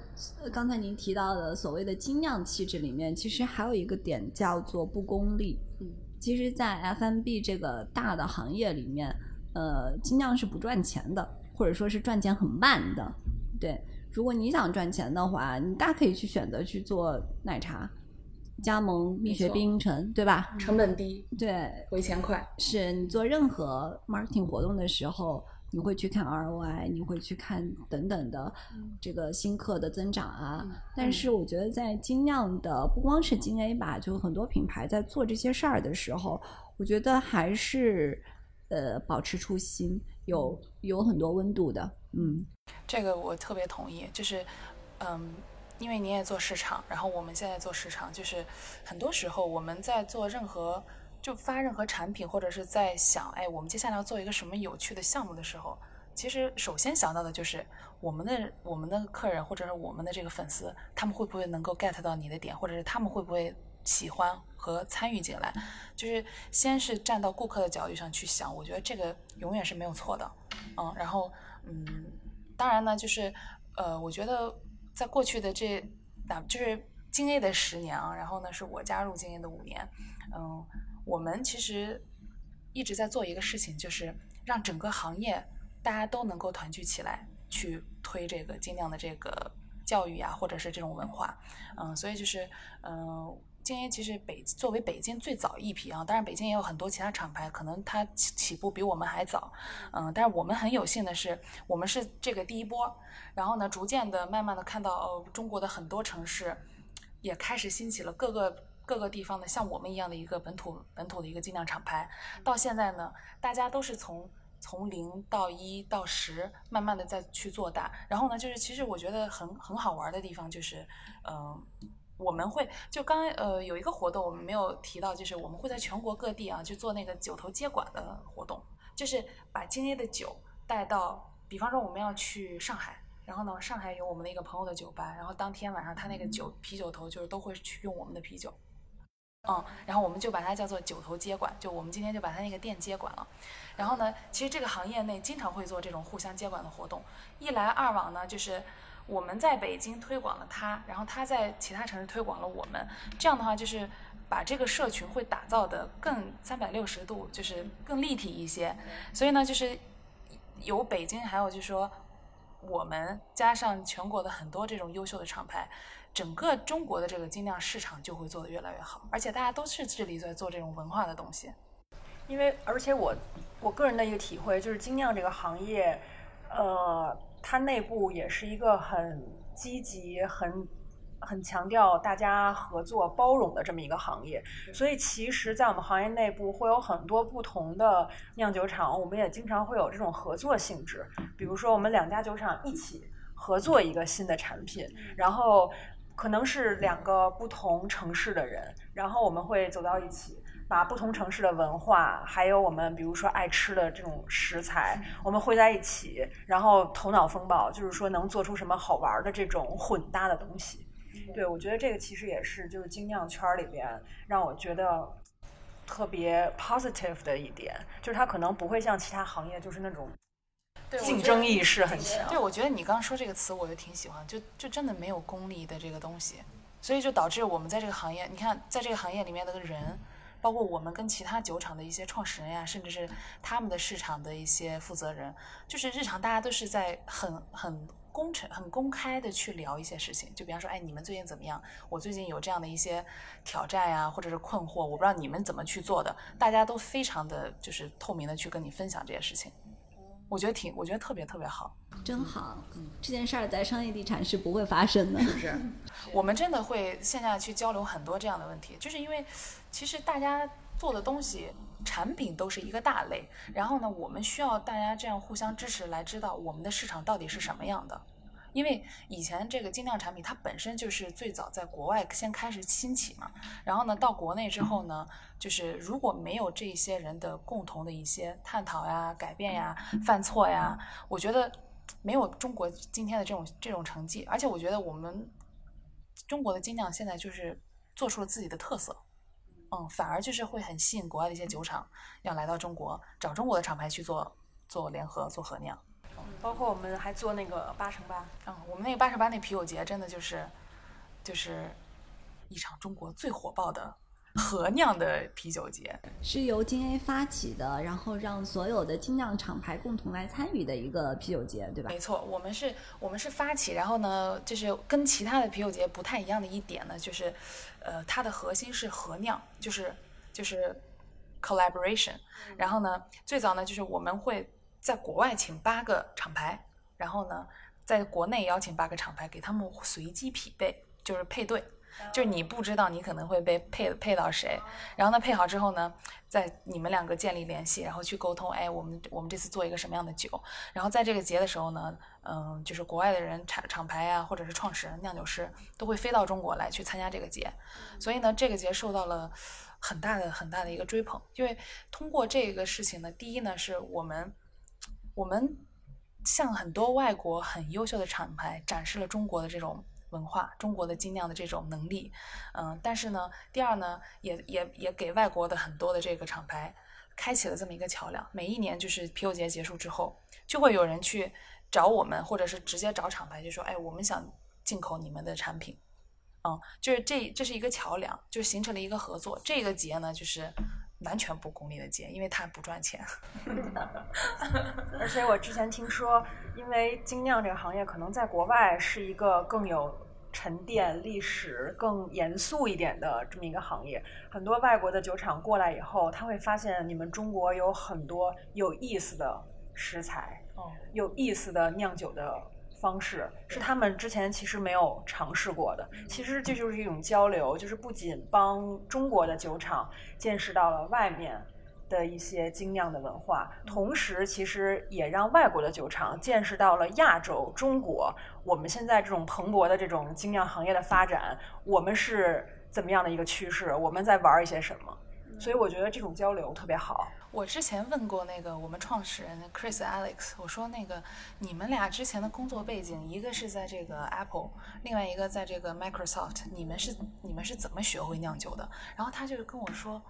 刚才您提到的所谓的精酿气质里面，其实还有一个点叫做不功利。嗯，其实，在 FMB 这个大的行业里面。呃，精酿是不赚钱的，或者说是赚钱很慢的。对，如果你想赚钱的话，你大可以去选择去做奶茶，加盟蜜雪冰城，对吧？成本低，对，回钱快。是你做任何 marketing 活动的时候，你会去看 ROI，你会去看等等的这个新客的增长啊。但是我觉得在精酿的不光是精 A 吧，就很多品牌在做这些事儿的时候，我觉得还是。呃，保持初心，有有很多温度的，嗯，这个我特别同意。就是，嗯，因为你也做市场，然后我们现在做市场，就是很多时候我们在做任何就发任何产品，或者是在想，哎，我们接下来要做一个什么有趣的项目的时候，其实首先想到的就是我们的我们的客人或者是我们的这个粉丝，他们会不会能够 get 到你的点，或者是他们会不会。喜欢和参与进来，就是先是站到顾客的角度上去想，我觉得这个永远是没有错的，嗯，然后嗯，当然呢，就是呃，我觉得在过去的这打就是经 A 的十年啊，然后呢是我加入经 A 的五年，嗯，我们其实一直在做一个事情，就是让整个行业大家都能够团聚起来去推这个精酿的这个教育啊，或者是这种文化，嗯，所以就是嗯。京 A 其实北作为北京最早一批啊，当然北京也有很多其他厂牌，可能它起起步比我们还早，嗯，但是我们很有幸的是，我们是这个第一波，然后呢，逐渐的、慢慢的看到，哦，中国的很多城市也开始兴起了各个各个地方的像我们一样的一个本土本土的一个精酿厂牌，到现在呢，大家都是从从零到一到十，慢慢的再去做大，然后呢，就是其实我觉得很很好玩的地方就是，嗯。我们会就刚呃有一个活动我们没有提到，就是我们会在全国各地啊去做那个酒头接管的活动，就是把今天的酒带到，比方说我们要去上海，然后呢上海有我们的一个朋友的酒吧，然后当天晚上他那个酒啤酒头就是都会去用我们的啤酒，嗯，然后我们就把它叫做酒头接管，就我们今天就把他那个店接管了，然后呢其实这个行业内经常会做这种互相接管的活动，一来二往呢就是。我们在北京推广了它，然后它在其他城市推广了我们，这样的话就是把这个社群会打造的更三百六十度，就是更立体一些。所以呢，就是有北京，还有就是说我们加上全国的很多这种优秀的厂牌，整个中国的这个精酿市场就会做得越来越好。而且大家都是致力在做这种文化的东西。因为而且我我个人的一个体会就是精酿这个行业，呃。它内部也是一个很积极、很很强调大家合作包容的这么一个行业，所以其实，在我们行业内部会有很多不同的酿酒厂，我们也经常会有这种合作性质。比如说，我们两家酒厂一起合作一个新的产品，然后可能是两个不同城市的人，然后我们会走到一起。把不同城市的文化，还有我们比如说爱吃的这种食材，我们汇在一起，然后头脑风暴，就是说能做出什么好玩的这种混搭的东西。对，我觉得这个其实也是就是精酿圈里边让我觉得特别 positive 的一点，就是它可能不会像其他行业就是那种竞争意识很强。对，我觉得你刚刚说这个词，我就挺喜欢，就就真的没有功利的这个东西，所以就导致我们在这个行业，你看在这个行业里面的人。包括我们跟其他酒厂的一些创始人呀，甚至是他们的市场的一些负责人，就是日常大家都是在很很公诚、很公开的去聊一些事情。就比方说，哎，你们最近怎么样？我最近有这样的一些挑战呀，或者是困惑，我不知道你们怎么去做的。大家都非常的就是透明的去跟你分享这些事情，我觉得挺，我觉得特别特别好。真好，嗯这件事儿在商业地产是不会发生的，是不是？我们真的会线下去交流很多这样的问题，就是因为其实大家做的东西、产品都是一个大类，然后呢，我们需要大家这样互相支持，来知道我们的市场到底是什么样的。因为以前这个精酿产品它本身就是最早在国外先开始兴起嘛，然后呢到国内之后呢，就是如果没有这些人的共同的一些探讨呀、改变呀、犯错呀，我觉得。没有中国今天的这种这种成绩，而且我觉得我们中国的精酿现在就是做出了自己的特色，嗯，反而就是会很吸引国外的一些酒厂要来到中国找中国的厂牌去做做联合做合酿，包括我们还做那个八乘八，嗯，我们那个八乘八那啤酒节真的就是就是一场中国最火爆的。合酿的啤酒节是由金 A 发起的，然后让所有的精酿厂牌共同来参与的一个啤酒节，对吧？没错，我们是我们是发起，然后呢，就是跟其他的啤酒节不太一样的一点呢，就是，呃，它的核心是合酿，就是就是 collaboration。然后呢，最早呢，就是我们会在国外请八个厂牌，然后呢，在国内邀请八个厂牌，给他们随机匹配，就是配对。就是你不知道你可能会被配配到谁，然后呢配好之后呢，在你们两个建立联系，然后去沟通，哎，我们我们这次做一个什么样的酒，然后在这个节的时候呢，嗯，就是国外的人厂厂牌啊，或者是创始人酿酒师都会飞到中国来去参加这个节，所以呢，这个节受到了很大的很大的一个追捧，因为通过这个事情呢，第一呢是我们我们向很多外国很优秀的厂牌展示了中国的这种。文化，中国的精酿的这种能力，嗯，但是呢，第二呢，也也也给外国的很多的这个厂牌开启了这么一个桥梁。每一年就是啤酒节结束之后，就会有人去找我们，或者是直接找厂牌，就说，哎，我们想进口你们的产品，嗯，就是这这是一个桥梁，就形成了一个合作。这个节呢，就是。完全不功利的接，因为它不赚钱。[LAUGHS] 而且我之前听说，因为精酿这个行业可能在国外是一个更有沉淀、历史更严肃一点的这么一个行业，很多外国的酒厂过来以后，他会发现你们中国有很多有意思的食材，有意思的酿酒的。方式是他们之前其实没有尝试过的，其实这就是一种交流，就是不仅帮中国的酒厂见识到了外面的一些精酿的文化，同时其实也让外国的酒厂见识到了亚洲、中国我们现在这种蓬勃的这种精酿行业的发展，我们是怎么样的一个趋势，我们在玩一些什么，所以我觉得这种交流特别好。我之前问过那个我们创始人 Chris Alex，我说那个你们俩之前的工作背景，一个是在这个 Apple，另外一个在这个 Microsoft，你们是你们是怎么学会酿酒的？然后他就跟我说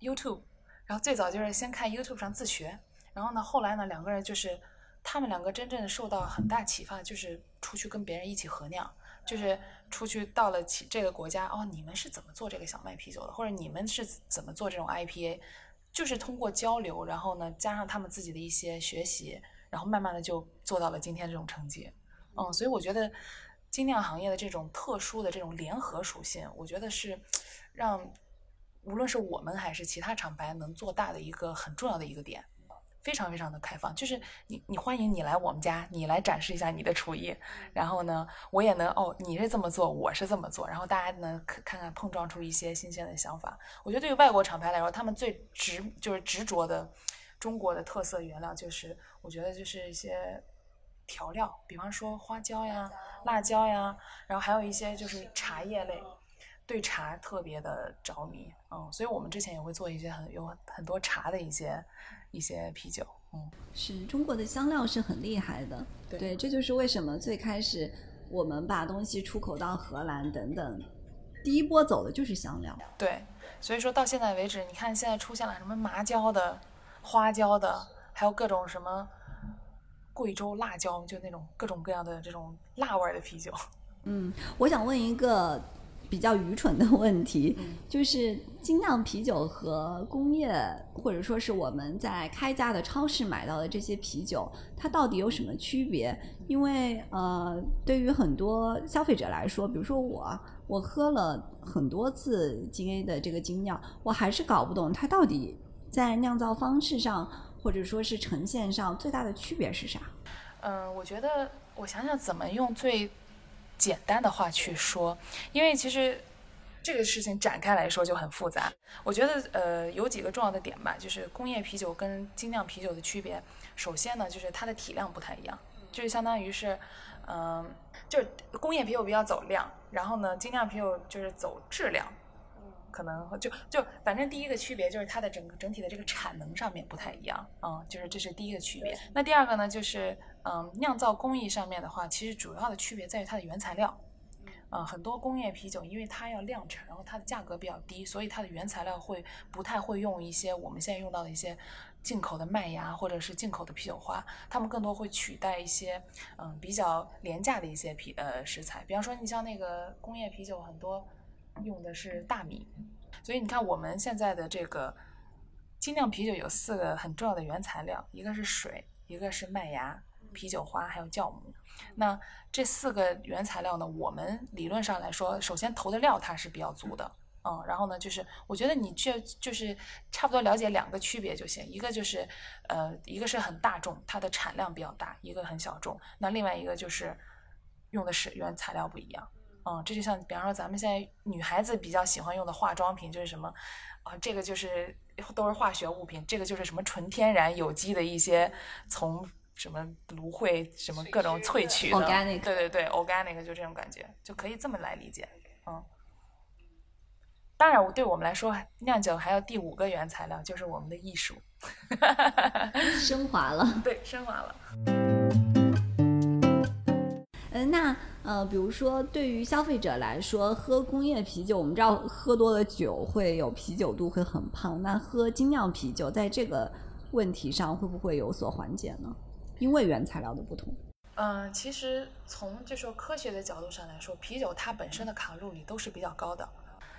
YouTube，然后最早就是先看 YouTube 上自学，然后呢后来呢两个人就是他们两个真正受到很大启发，就是出去跟别人一起合酿，就是出去到了其这个国家哦，你们是怎么做这个小麦啤酒的？或者你们是怎么做这种 IPA？就是通过交流，然后呢，加上他们自己的一些学习，然后慢慢的就做到了今天这种成绩。嗯，所以我觉得精酿行业的这种特殊的这种联合属性，我觉得是让无论是我们还是其他厂牌能做大的一个很重要的一个点。非常非常的开放，就是你你欢迎你来我们家，你来展示一下你的厨艺，然后呢，我也能哦，你是这么做，我是这么做，然后大家能看看看碰撞出一些新鲜的想法。我觉得对于外国厂牌来说，他们最执就是执着的中国的特色原料，就是我觉得就是一些调料，比方说花椒呀、辣椒呀，然后还有一些就是茶叶类。对茶特别的着迷，嗯，所以我们之前也会做一些很有很多茶的一些一些啤酒，嗯，是中国的香料是很厉害的，对，这就是为什么最开始我们把东西出口到荷兰等等，第一波走的就是香料，对，所以说到现在为止，你看现在出现了什么麻椒的、花椒的，还有各种什么贵州辣椒，就那种各种各样的这种辣味的啤酒，嗯，我想问一个。比较愚蠢的问题，就是精酿啤酒和工业或者说是我们在开价的超市买到的这些啤酒，它到底有什么区别？因为呃，对于很多消费者来说，比如说我，我喝了很多次金 A 的这个精酿，我还是搞不懂它到底在酿造方式上或者说是呈现上最大的区别是啥？嗯，我觉得我想想怎么用最。简单的话去说，因为其实这个事情展开来说就很复杂。我觉得呃有几个重要的点吧，就是工业啤酒跟精酿啤酒的区别。首先呢，就是它的体量不太一样，就是相当于是，嗯，就是工业啤酒比较走量，然后呢，精酿啤酒就是走质量。可能就就反正第一个区别就是它的整个整体的这个产能上面不太一样，嗯，就是这是第一个区别。那第二个呢，就是嗯酿造工艺上面的话，其实主要的区别在于它的原材料，嗯，很多工业啤酒因为它要量产，然后它的价格比较低，所以它的原材料会不太会用一些我们现在用到的一些进口的麦芽或者是进口的啤酒花，他们更多会取代一些嗯比较廉价的一些啤呃食材，比方说你像那个工业啤酒很多。用的是大米，所以你看我们现在的这个精酿啤酒有四个很重要的原材料，一个是水，一个是麦芽、啤酒花，还有酵母。那这四个原材料呢，我们理论上来说，首先投的料它是比较足的，嗯，然后呢，就是我觉得你这就是差不多了解两个区别就行，一个就是呃，一个是很大众，它的产量比较大，一个很小众，那另外一个就是用的是原材料不一样。嗯，这就像比方说咱们现在女孩子比较喜欢用的化妆品，就是什么啊，这个就是都是化学物品，这个就是什么纯天然有机的一些从什么芦荟什么各种萃取的，对对对，organic 就这种感觉，就可以这么来理解。嗯，当然，对我们来说，酿酒还有第五个原材料，就是我们的艺术，[LAUGHS] 升华了，对，升华了。嗯，那。呃，比如说，对于消费者来说，喝工业啤酒，我们知道喝多了酒会有啤酒肚，会很胖。那喝精酿啤酒，在这个问题上会不会有所缓解呢？因为原材料的不同。嗯，其实从就说科学的角度上来说，啤酒它本身的卡路里都是比较高的。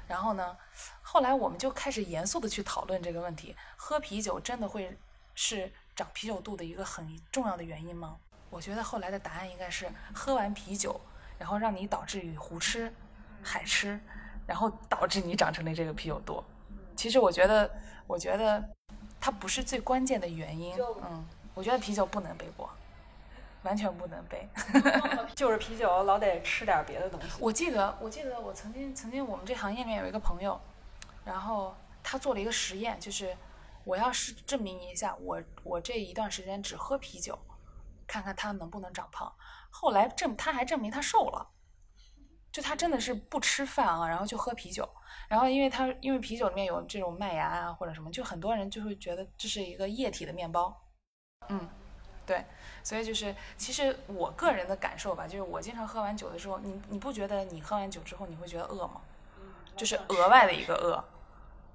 然后呢，后来我们就开始严肃的去讨论这个问题：喝啤酒真的会是长啤酒肚的一个很重要的原因吗？我觉得后来的答案应该是喝完啤酒。然后让你导致于胡吃海吃，然后导致你长成了这个啤酒肚。其实我觉得，我觉得它不是最关键的原因。嗯，我觉得啤酒不能背锅，完全不能背。[LAUGHS] 就是啤酒老得吃点别的东西。我记得，我记得我曾经曾经我们这行业里面有一个朋友，然后他做了一个实验，就是我要是证明一下我我这一段时间只喝啤酒，看看他能不能长胖。后来证他还证明他瘦了，就他真的是不吃饭啊，然后就喝啤酒，然后因为他因为啤酒里面有这种麦芽啊或者什么，就很多人就会觉得这是一个液体的面包，嗯，对，所以就是其实我个人的感受吧，就是我经常喝完酒的时候，你你不觉得你喝完酒之后你会觉得饿吗？就是额外的一个饿，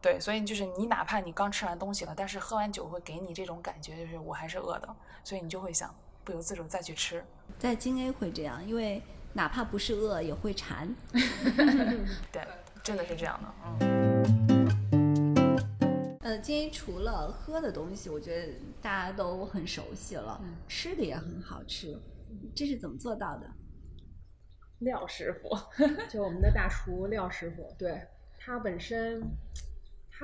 对，所以就是你哪怕你刚吃完东西了，但是喝完酒会给你这种感觉，就是我还是饿的，所以你就会想。不由自主再去吃，在京 A 会这样，因为哪怕不是饿也会馋。[LAUGHS] [LAUGHS] 对，真的是这样的。嗯。呃，京 A 除了喝的东西，我觉得大家都很熟悉了，吃的也很好吃，这是怎么做到的？廖师傅，[LAUGHS] 就我们的大厨廖师傅，对他本身。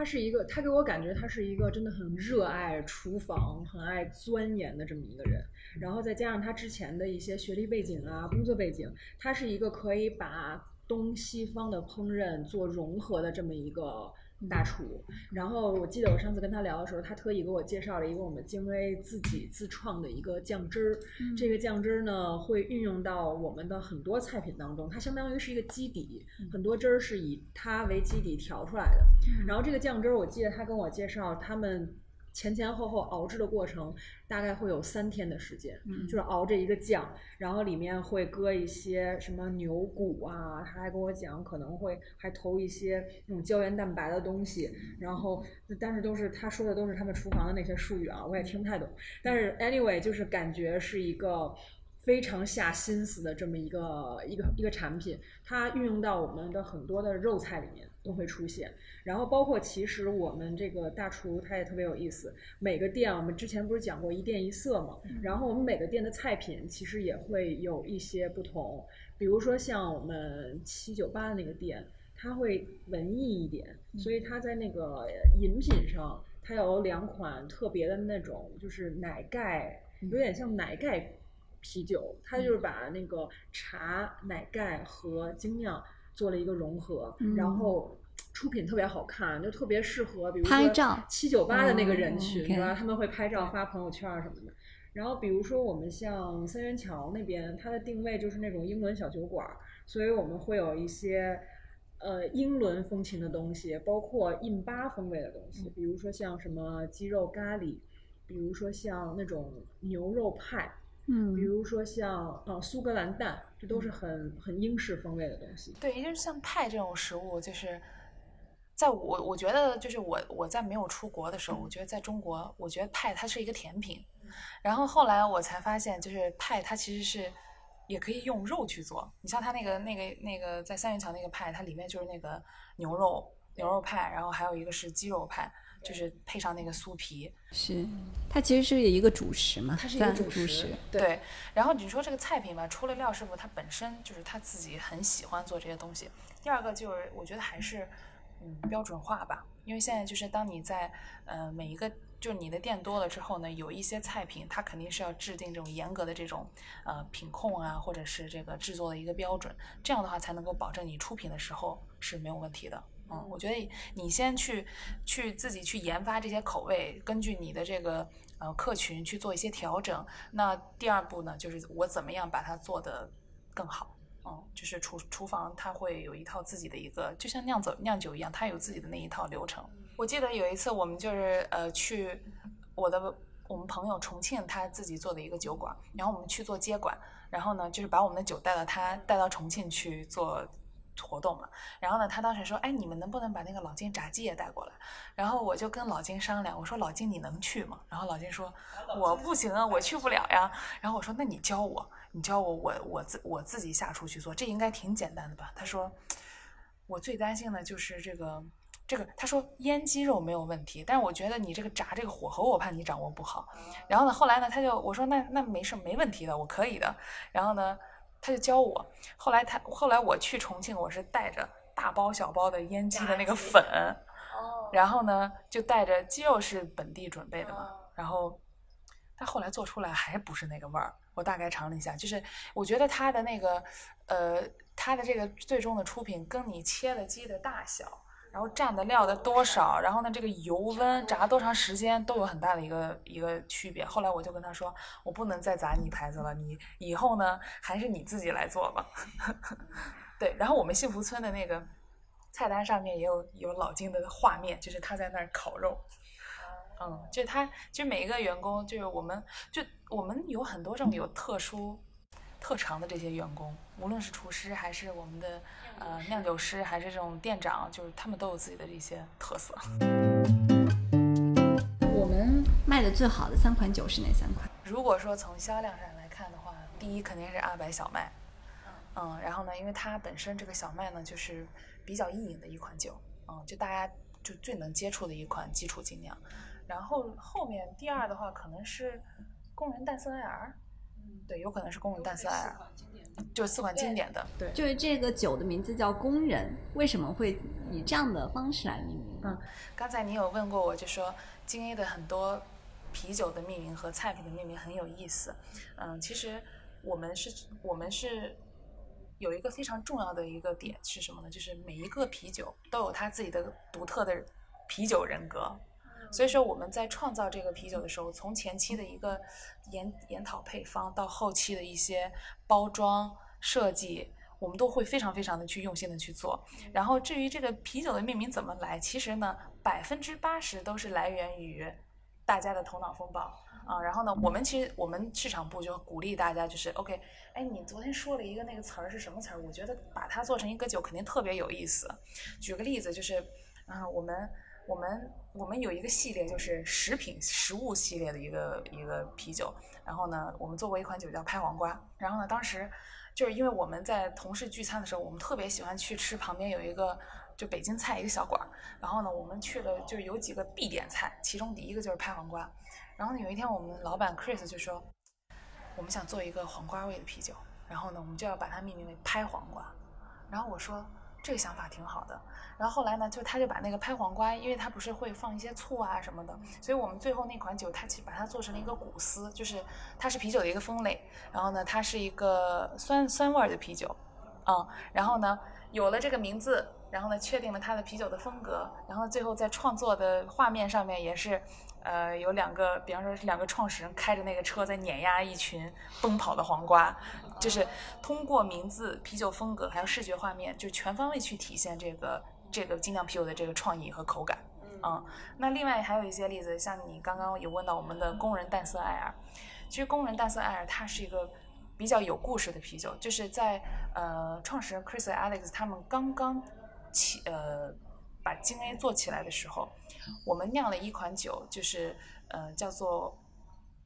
他是一个，他给我感觉他是一个真的很热爱厨房、很爱钻研的这么一个人。然后再加上他之前的一些学历背景啊、工作背景，他是一个可以把东西方的烹饪做融合的这么一个。大厨，然后我记得我上次跟他聊的时候，他特意给我介绍了一个我们京威自己自创的一个酱汁儿。这个酱汁儿呢，会运用到我们的很多菜品当中，它相当于是一个基底，很多汁儿是以它为基底调出来的。然后这个酱汁儿，我记得他跟我介绍他们。前前后后熬制的过程大概会有三天的时间，就是熬这一个酱，然后里面会搁一些什么牛骨啊，他还跟我讲可能会还投一些那种胶原蛋白的东西，然后但是都是他说的都是他们厨房的那些术语啊，我也听不太懂，但是 anyway 就是感觉是一个。非常下心思的这么一个一个一个产品，它运用到我们的很多的肉菜里面都会出现。然后包括其实我们这个大厨他也特别有意思，每个店我们之前不是讲过一店一色嘛，然后我们每个店的菜品其实也会有一些不同。比如说像我们七九八的那个店，它会文艺一点，所以它在那个饮品上，它有两款特别的那种，就是奶盖，有点像奶盖。啤酒，它就是把那个茶、奶盖和精酿做了一个融合，然后出品特别好看，就特别适合，比如说七九八的那个人群，对吧？他们会拍照发朋友圈什么的。然后比如说我们像三元桥那边，它的定位就是那种英伦小酒馆，所以我们会有一些呃英伦风情的东西，包括印巴风味的东西，比如说像什么鸡肉咖喱，比如说像那种牛肉派。嗯，比如说像呃苏格兰蛋，这都是很很英式风味的东西。对，也就是像派这种食物，就是在我我觉得就是我我在没有出国的时候，我觉得在中国，我觉得派它是一个甜品。然后后来我才发现，就是派它其实是也可以用肉去做。你像它那个那个那个在三元桥那个派，它里面就是那个牛肉牛肉派，然后还有一个是鸡肉派。就是配上那个酥皮，是它其实是一个主食嘛，它是一个主食。对，然后你说这个菜品吧，除了廖师傅他本身就是他自己很喜欢做这些东西，第二个就是我觉得还是嗯标准化吧，因为现在就是当你在呃每一个就是你的店多了之后呢，有一些菜品它肯定是要制定这种严格的这种呃品控啊，或者是这个制作的一个标准，这样的话才能够保证你出品的时候是没有问题的。嗯，我觉得你先去去自己去研发这些口味，根据你的这个呃客群去做一些调整。那第二步呢，就是我怎么样把它做得更好。嗯，就是厨厨房它会有一套自己的一个，就像酿酒酿酒一样，它有自己的那一套流程。我记得有一次我们就是呃去我的我们朋友重庆他自己做的一个酒馆，然后我们去做接管，然后呢就是把我们的酒带到他带到重庆去做。活动嘛，然后呢，他当时说，哎，你们能不能把那个老金炸鸡也带过来？然后我就跟老金商量，我说老金你能去吗？然后老金说，我不行啊，我去不了呀。然后我说，那你教我，你教我，我我自我自己下厨去做，这应该挺简单的吧？他说，我最担心的就是这个这个，他说腌鸡肉没有问题，但是我觉得你这个炸这个火候，我怕你掌握不好。然后呢，后来呢，他就我说那那没事没问题的，我可以的。然后呢。他就教我，后来他后来我去重庆，我是带着大包小包的腌鸡的那个粉，哦然后呢就带着鸡肉是本地准备的嘛，然后但后来做出来还不是那个味儿，我大概尝了一下，就是我觉得他的那个呃他的这个最终的出品跟你切的鸡的大小。然后蘸的料的多少，然后呢，这个油温炸多长时间都有很大的一个一个区别。后来我就跟他说，我不能再砸你牌子了，你以后呢还是你自己来做吧。[LAUGHS] 对，然后我们幸福村的那个菜单上面也有有老金的画面，就是他在那儿烤肉。嗯，就是他，就每一个员工，就是我们，就我们有很多这种有特殊特长的这些员工，无论是厨师还是我们的。呃，酿酒师还是这种店长，就是他们都有自己的一些特色。我们卖的最好的三款酒是哪三款？如果说从销量上来看的话，第一肯定是阿白小麦。嗯，然后呢，因为它本身这个小麦呢，就是比较易饮的一款酒，嗯，就大家就最能接触的一款基础精酿。然后后面第二的话，可能是工人淡色艾尔。对，有可能是工人淡色艾尔，就四款经典的。对，就是这个酒的名字叫工人，为什么会以这样的方式来命名？嗯，刚才你有问过我，就说京 A 的很多啤酒的命名和菜品的命名很有意思。嗯，其实我们是，我们是有一个非常重要的一个点是什么呢？就是每一个啤酒都有它自己的独特的啤酒人格。所以说我们在创造这个啤酒的时候，从前期的一个研研讨配方到后期的一些包装设计，我们都会非常非常的去用心的去做。然后至于这个啤酒的命名怎么来，其实呢，百分之八十都是来源于大家的头脑风暴啊。然后呢，我们其实我们市场部就鼓励大家，就是 OK，哎，你昨天说了一个那个词儿是什么词儿？我觉得把它做成一个酒肯定特别有意思。举个例子，就是啊，我们。我们我们有一个系列，就是食品食物系列的一个一个啤酒。然后呢，我们做过一款酒叫拍黄瓜。然后呢，当时就是因为我们在同事聚餐的时候，我们特别喜欢去吃旁边有一个就北京菜一个小馆儿。然后呢，我们去了就有几个必点菜，其中第一个就是拍黄瓜。然后呢，有一天我们老板 Chris 就说，我们想做一个黄瓜味的啤酒。然后呢，我们就要把它命名为拍黄瓜。然后我说。这个想法挺好的，然后后来呢，就他就把那个拍黄瓜，因为他不是会放一些醋啊什么的，所以我们最后那款酒，它其实把它做成了一个古斯，就是它是啤酒的一个分类，然后呢，它是一个酸酸味的啤酒，啊，然后呢，有了这个名字，然后呢，确定了它的啤酒的风格，然后最后在创作的画面上面也是。呃，有两个，比方说是两个创始人开着那个车在碾压一群奔跑的黄瓜，就是通过名字、啤酒风格还有视觉画面，就全方位去体现这个这个精酿啤酒的这个创意和口感。嗯，那另外还有一些例子，像你刚刚有问到我们的工人淡色艾尔，其实工人淡色艾尔它是一个比较有故事的啤酒，就是在呃创始人 Chris Alex 他们刚刚起呃。把精 A 做起来的时候，我们酿了一款酒，就是呃叫做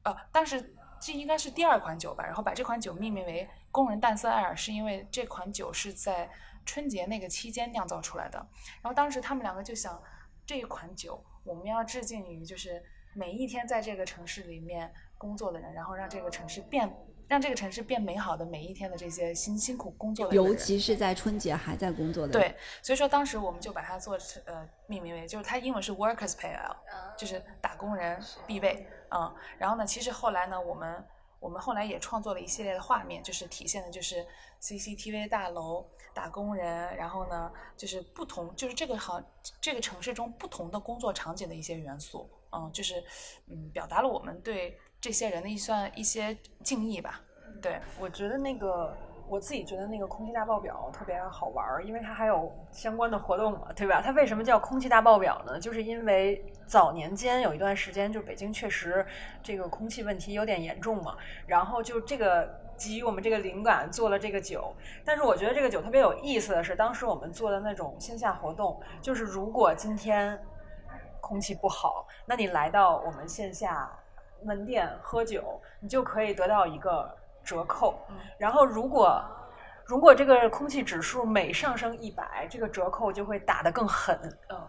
呃，当时这应该是第二款酒吧。然后把这款酒命名为“工人淡色艾尔”，是因为这款酒是在春节那个期间酿造出来的。然后当时他们两个就想，这一款酒我们要致敬于就是每一天在这个城市里面工作的人，然后让这个城市变。让这个城市变美好的每一天的这些辛辛苦工作的人，尤其是在春节还在工作的。对，所以说当时我们就把它做呃命名为，就是它英文是 Workers Pale，就是打工人必备。嗯，然后呢，其实后来呢，我们我们后来也创作了一系列的画面，就是体现的就是 CCTV 大楼打工人，然后呢，就是不同，就是这个行这个城市中不同的工作场景的一些元素。嗯，就是嗯，表达了我们对。这些人的一算一些敬意吧，对我觉得那个我自己觉得那个空气大爆表特别好玩儿，因为它还有相关的活动嘛，对吧？它为什么叫空气大爆表呢？就是因为早年间有一段时间，就北京确实这个空气问题有点严重嘛，然后就这个给予我们这个灵感做了这个酒。但是我觉得这个酒特别有意思的是，当时我们做的那种线下活动，就是如果今天空气不好，那你来到我们线下。门店喝酒，你就可以得到一个折扣。然后，如果如果这个空气指数每上升一百，这个折扣就会打得更狠。嗯，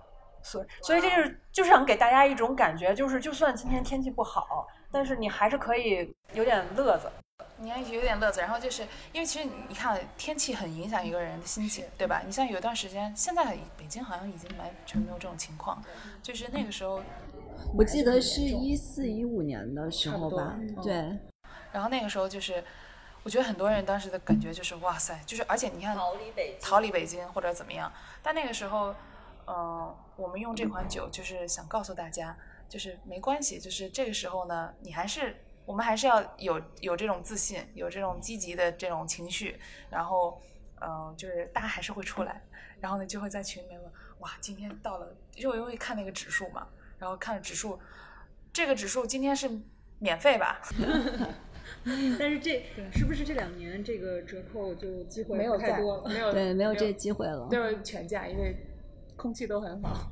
所以所以这是就是想给大家一种感觉，就是就算今天天气不好，但是你还是可以有点乐子。你要有点乐子，然后就是因为其实你看天气很影响一个人的心情，对吧？你像有一段时间，现在北京好像已经完全没有这种情况，就是那个时候。我记得是一四一五年的时候吧，对。然后那个时候就是，我觉得很多人当时的感觉就是哇塞，就是而且你看逃离北京，逃离北京或者怎么样。但那个时候，嗯，我们用这款酒就是想告诉大家，就是没关系，就是这个时候呢，你还是我们还是要有有这种自信，有这种积极的这种情绪，然后嗯，就是大家还是会出来，然后呢就会在群里面问哇，今天到了，因为会看那个指数嘛。然后看了指数，这个指数今天是免费吧？[LAUGHS] [LAUGHS] 但是这是不是这两年这个折扣就机会没有太多了？没有对，没有这机会了。就是全价，因为空气都很好。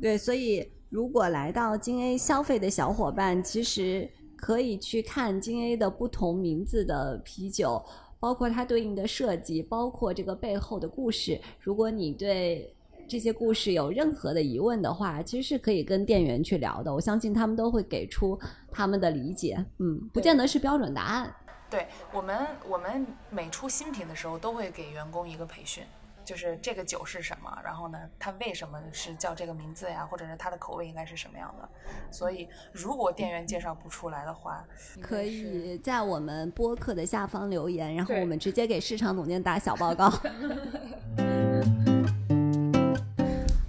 对，所以如果来到金 A 消费的小伙伴，其实可以去看金 A 的不同名字的啤酒，包括它对应的设计，包括这个背后的故事。如果你对这些故事有任何的疑问的话，其实是可以跟店员去聊的。我相信他们都会给出他们的理解，嗯，不见得是标准答案。对我们，我们每出新品的时候都会给员工一个培训。就是这个酒是什么，然后呢，它为什么是叫这个名字呀？或者是它的口味应该是什么样的？所以，如果店员介绍不出来的话，可以在我们播客的下方留言，然后我们直接给市场总监打小报告。[LAUGHS]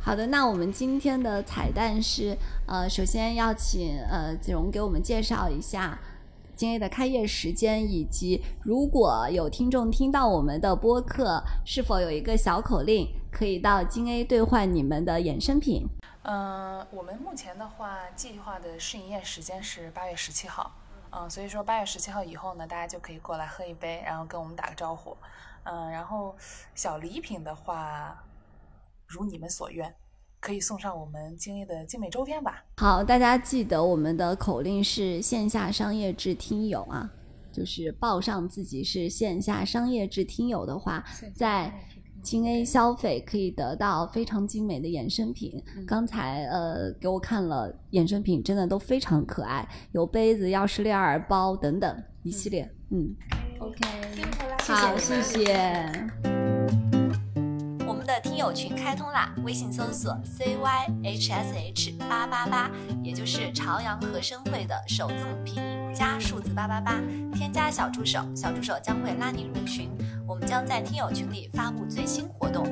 好的，那我们今天的彩蛋是，呃，首先要请呃子荣给我们介绍一下。金 A 的开业时间，以及如果有听众听到我们的播客，是否有一个小口令，可以到金 A 兑换你们的衍生品？嗯，我们目前的话，计划的试营业时间是八月十七号。嗯，所以说八月十七号以后呢，大家就可以过来喝一杯，然后跟我们打个招呼。嗯，然后小礼品的话，如你们所愿。可以送上我们精英的精美周边吧。好，大家记得我们的口令是线下商业制听友啊，就是报上自己是线下商业制听友的话，在精 A 消费可以得到非常精美的衍生品。刚才呃给我看了衍生品，真的都非常可爱，有杯子、钥匙链、包等等一系列。嗯，OK，好，谢谢。我们的听友群开通啦！微信搜索 C Y H S H 八八八，也就是朝阳和生会的首字母拼音加数字八八八，添加小助手，小助手将会拉你入群，我们将在听友群里发布最新活动。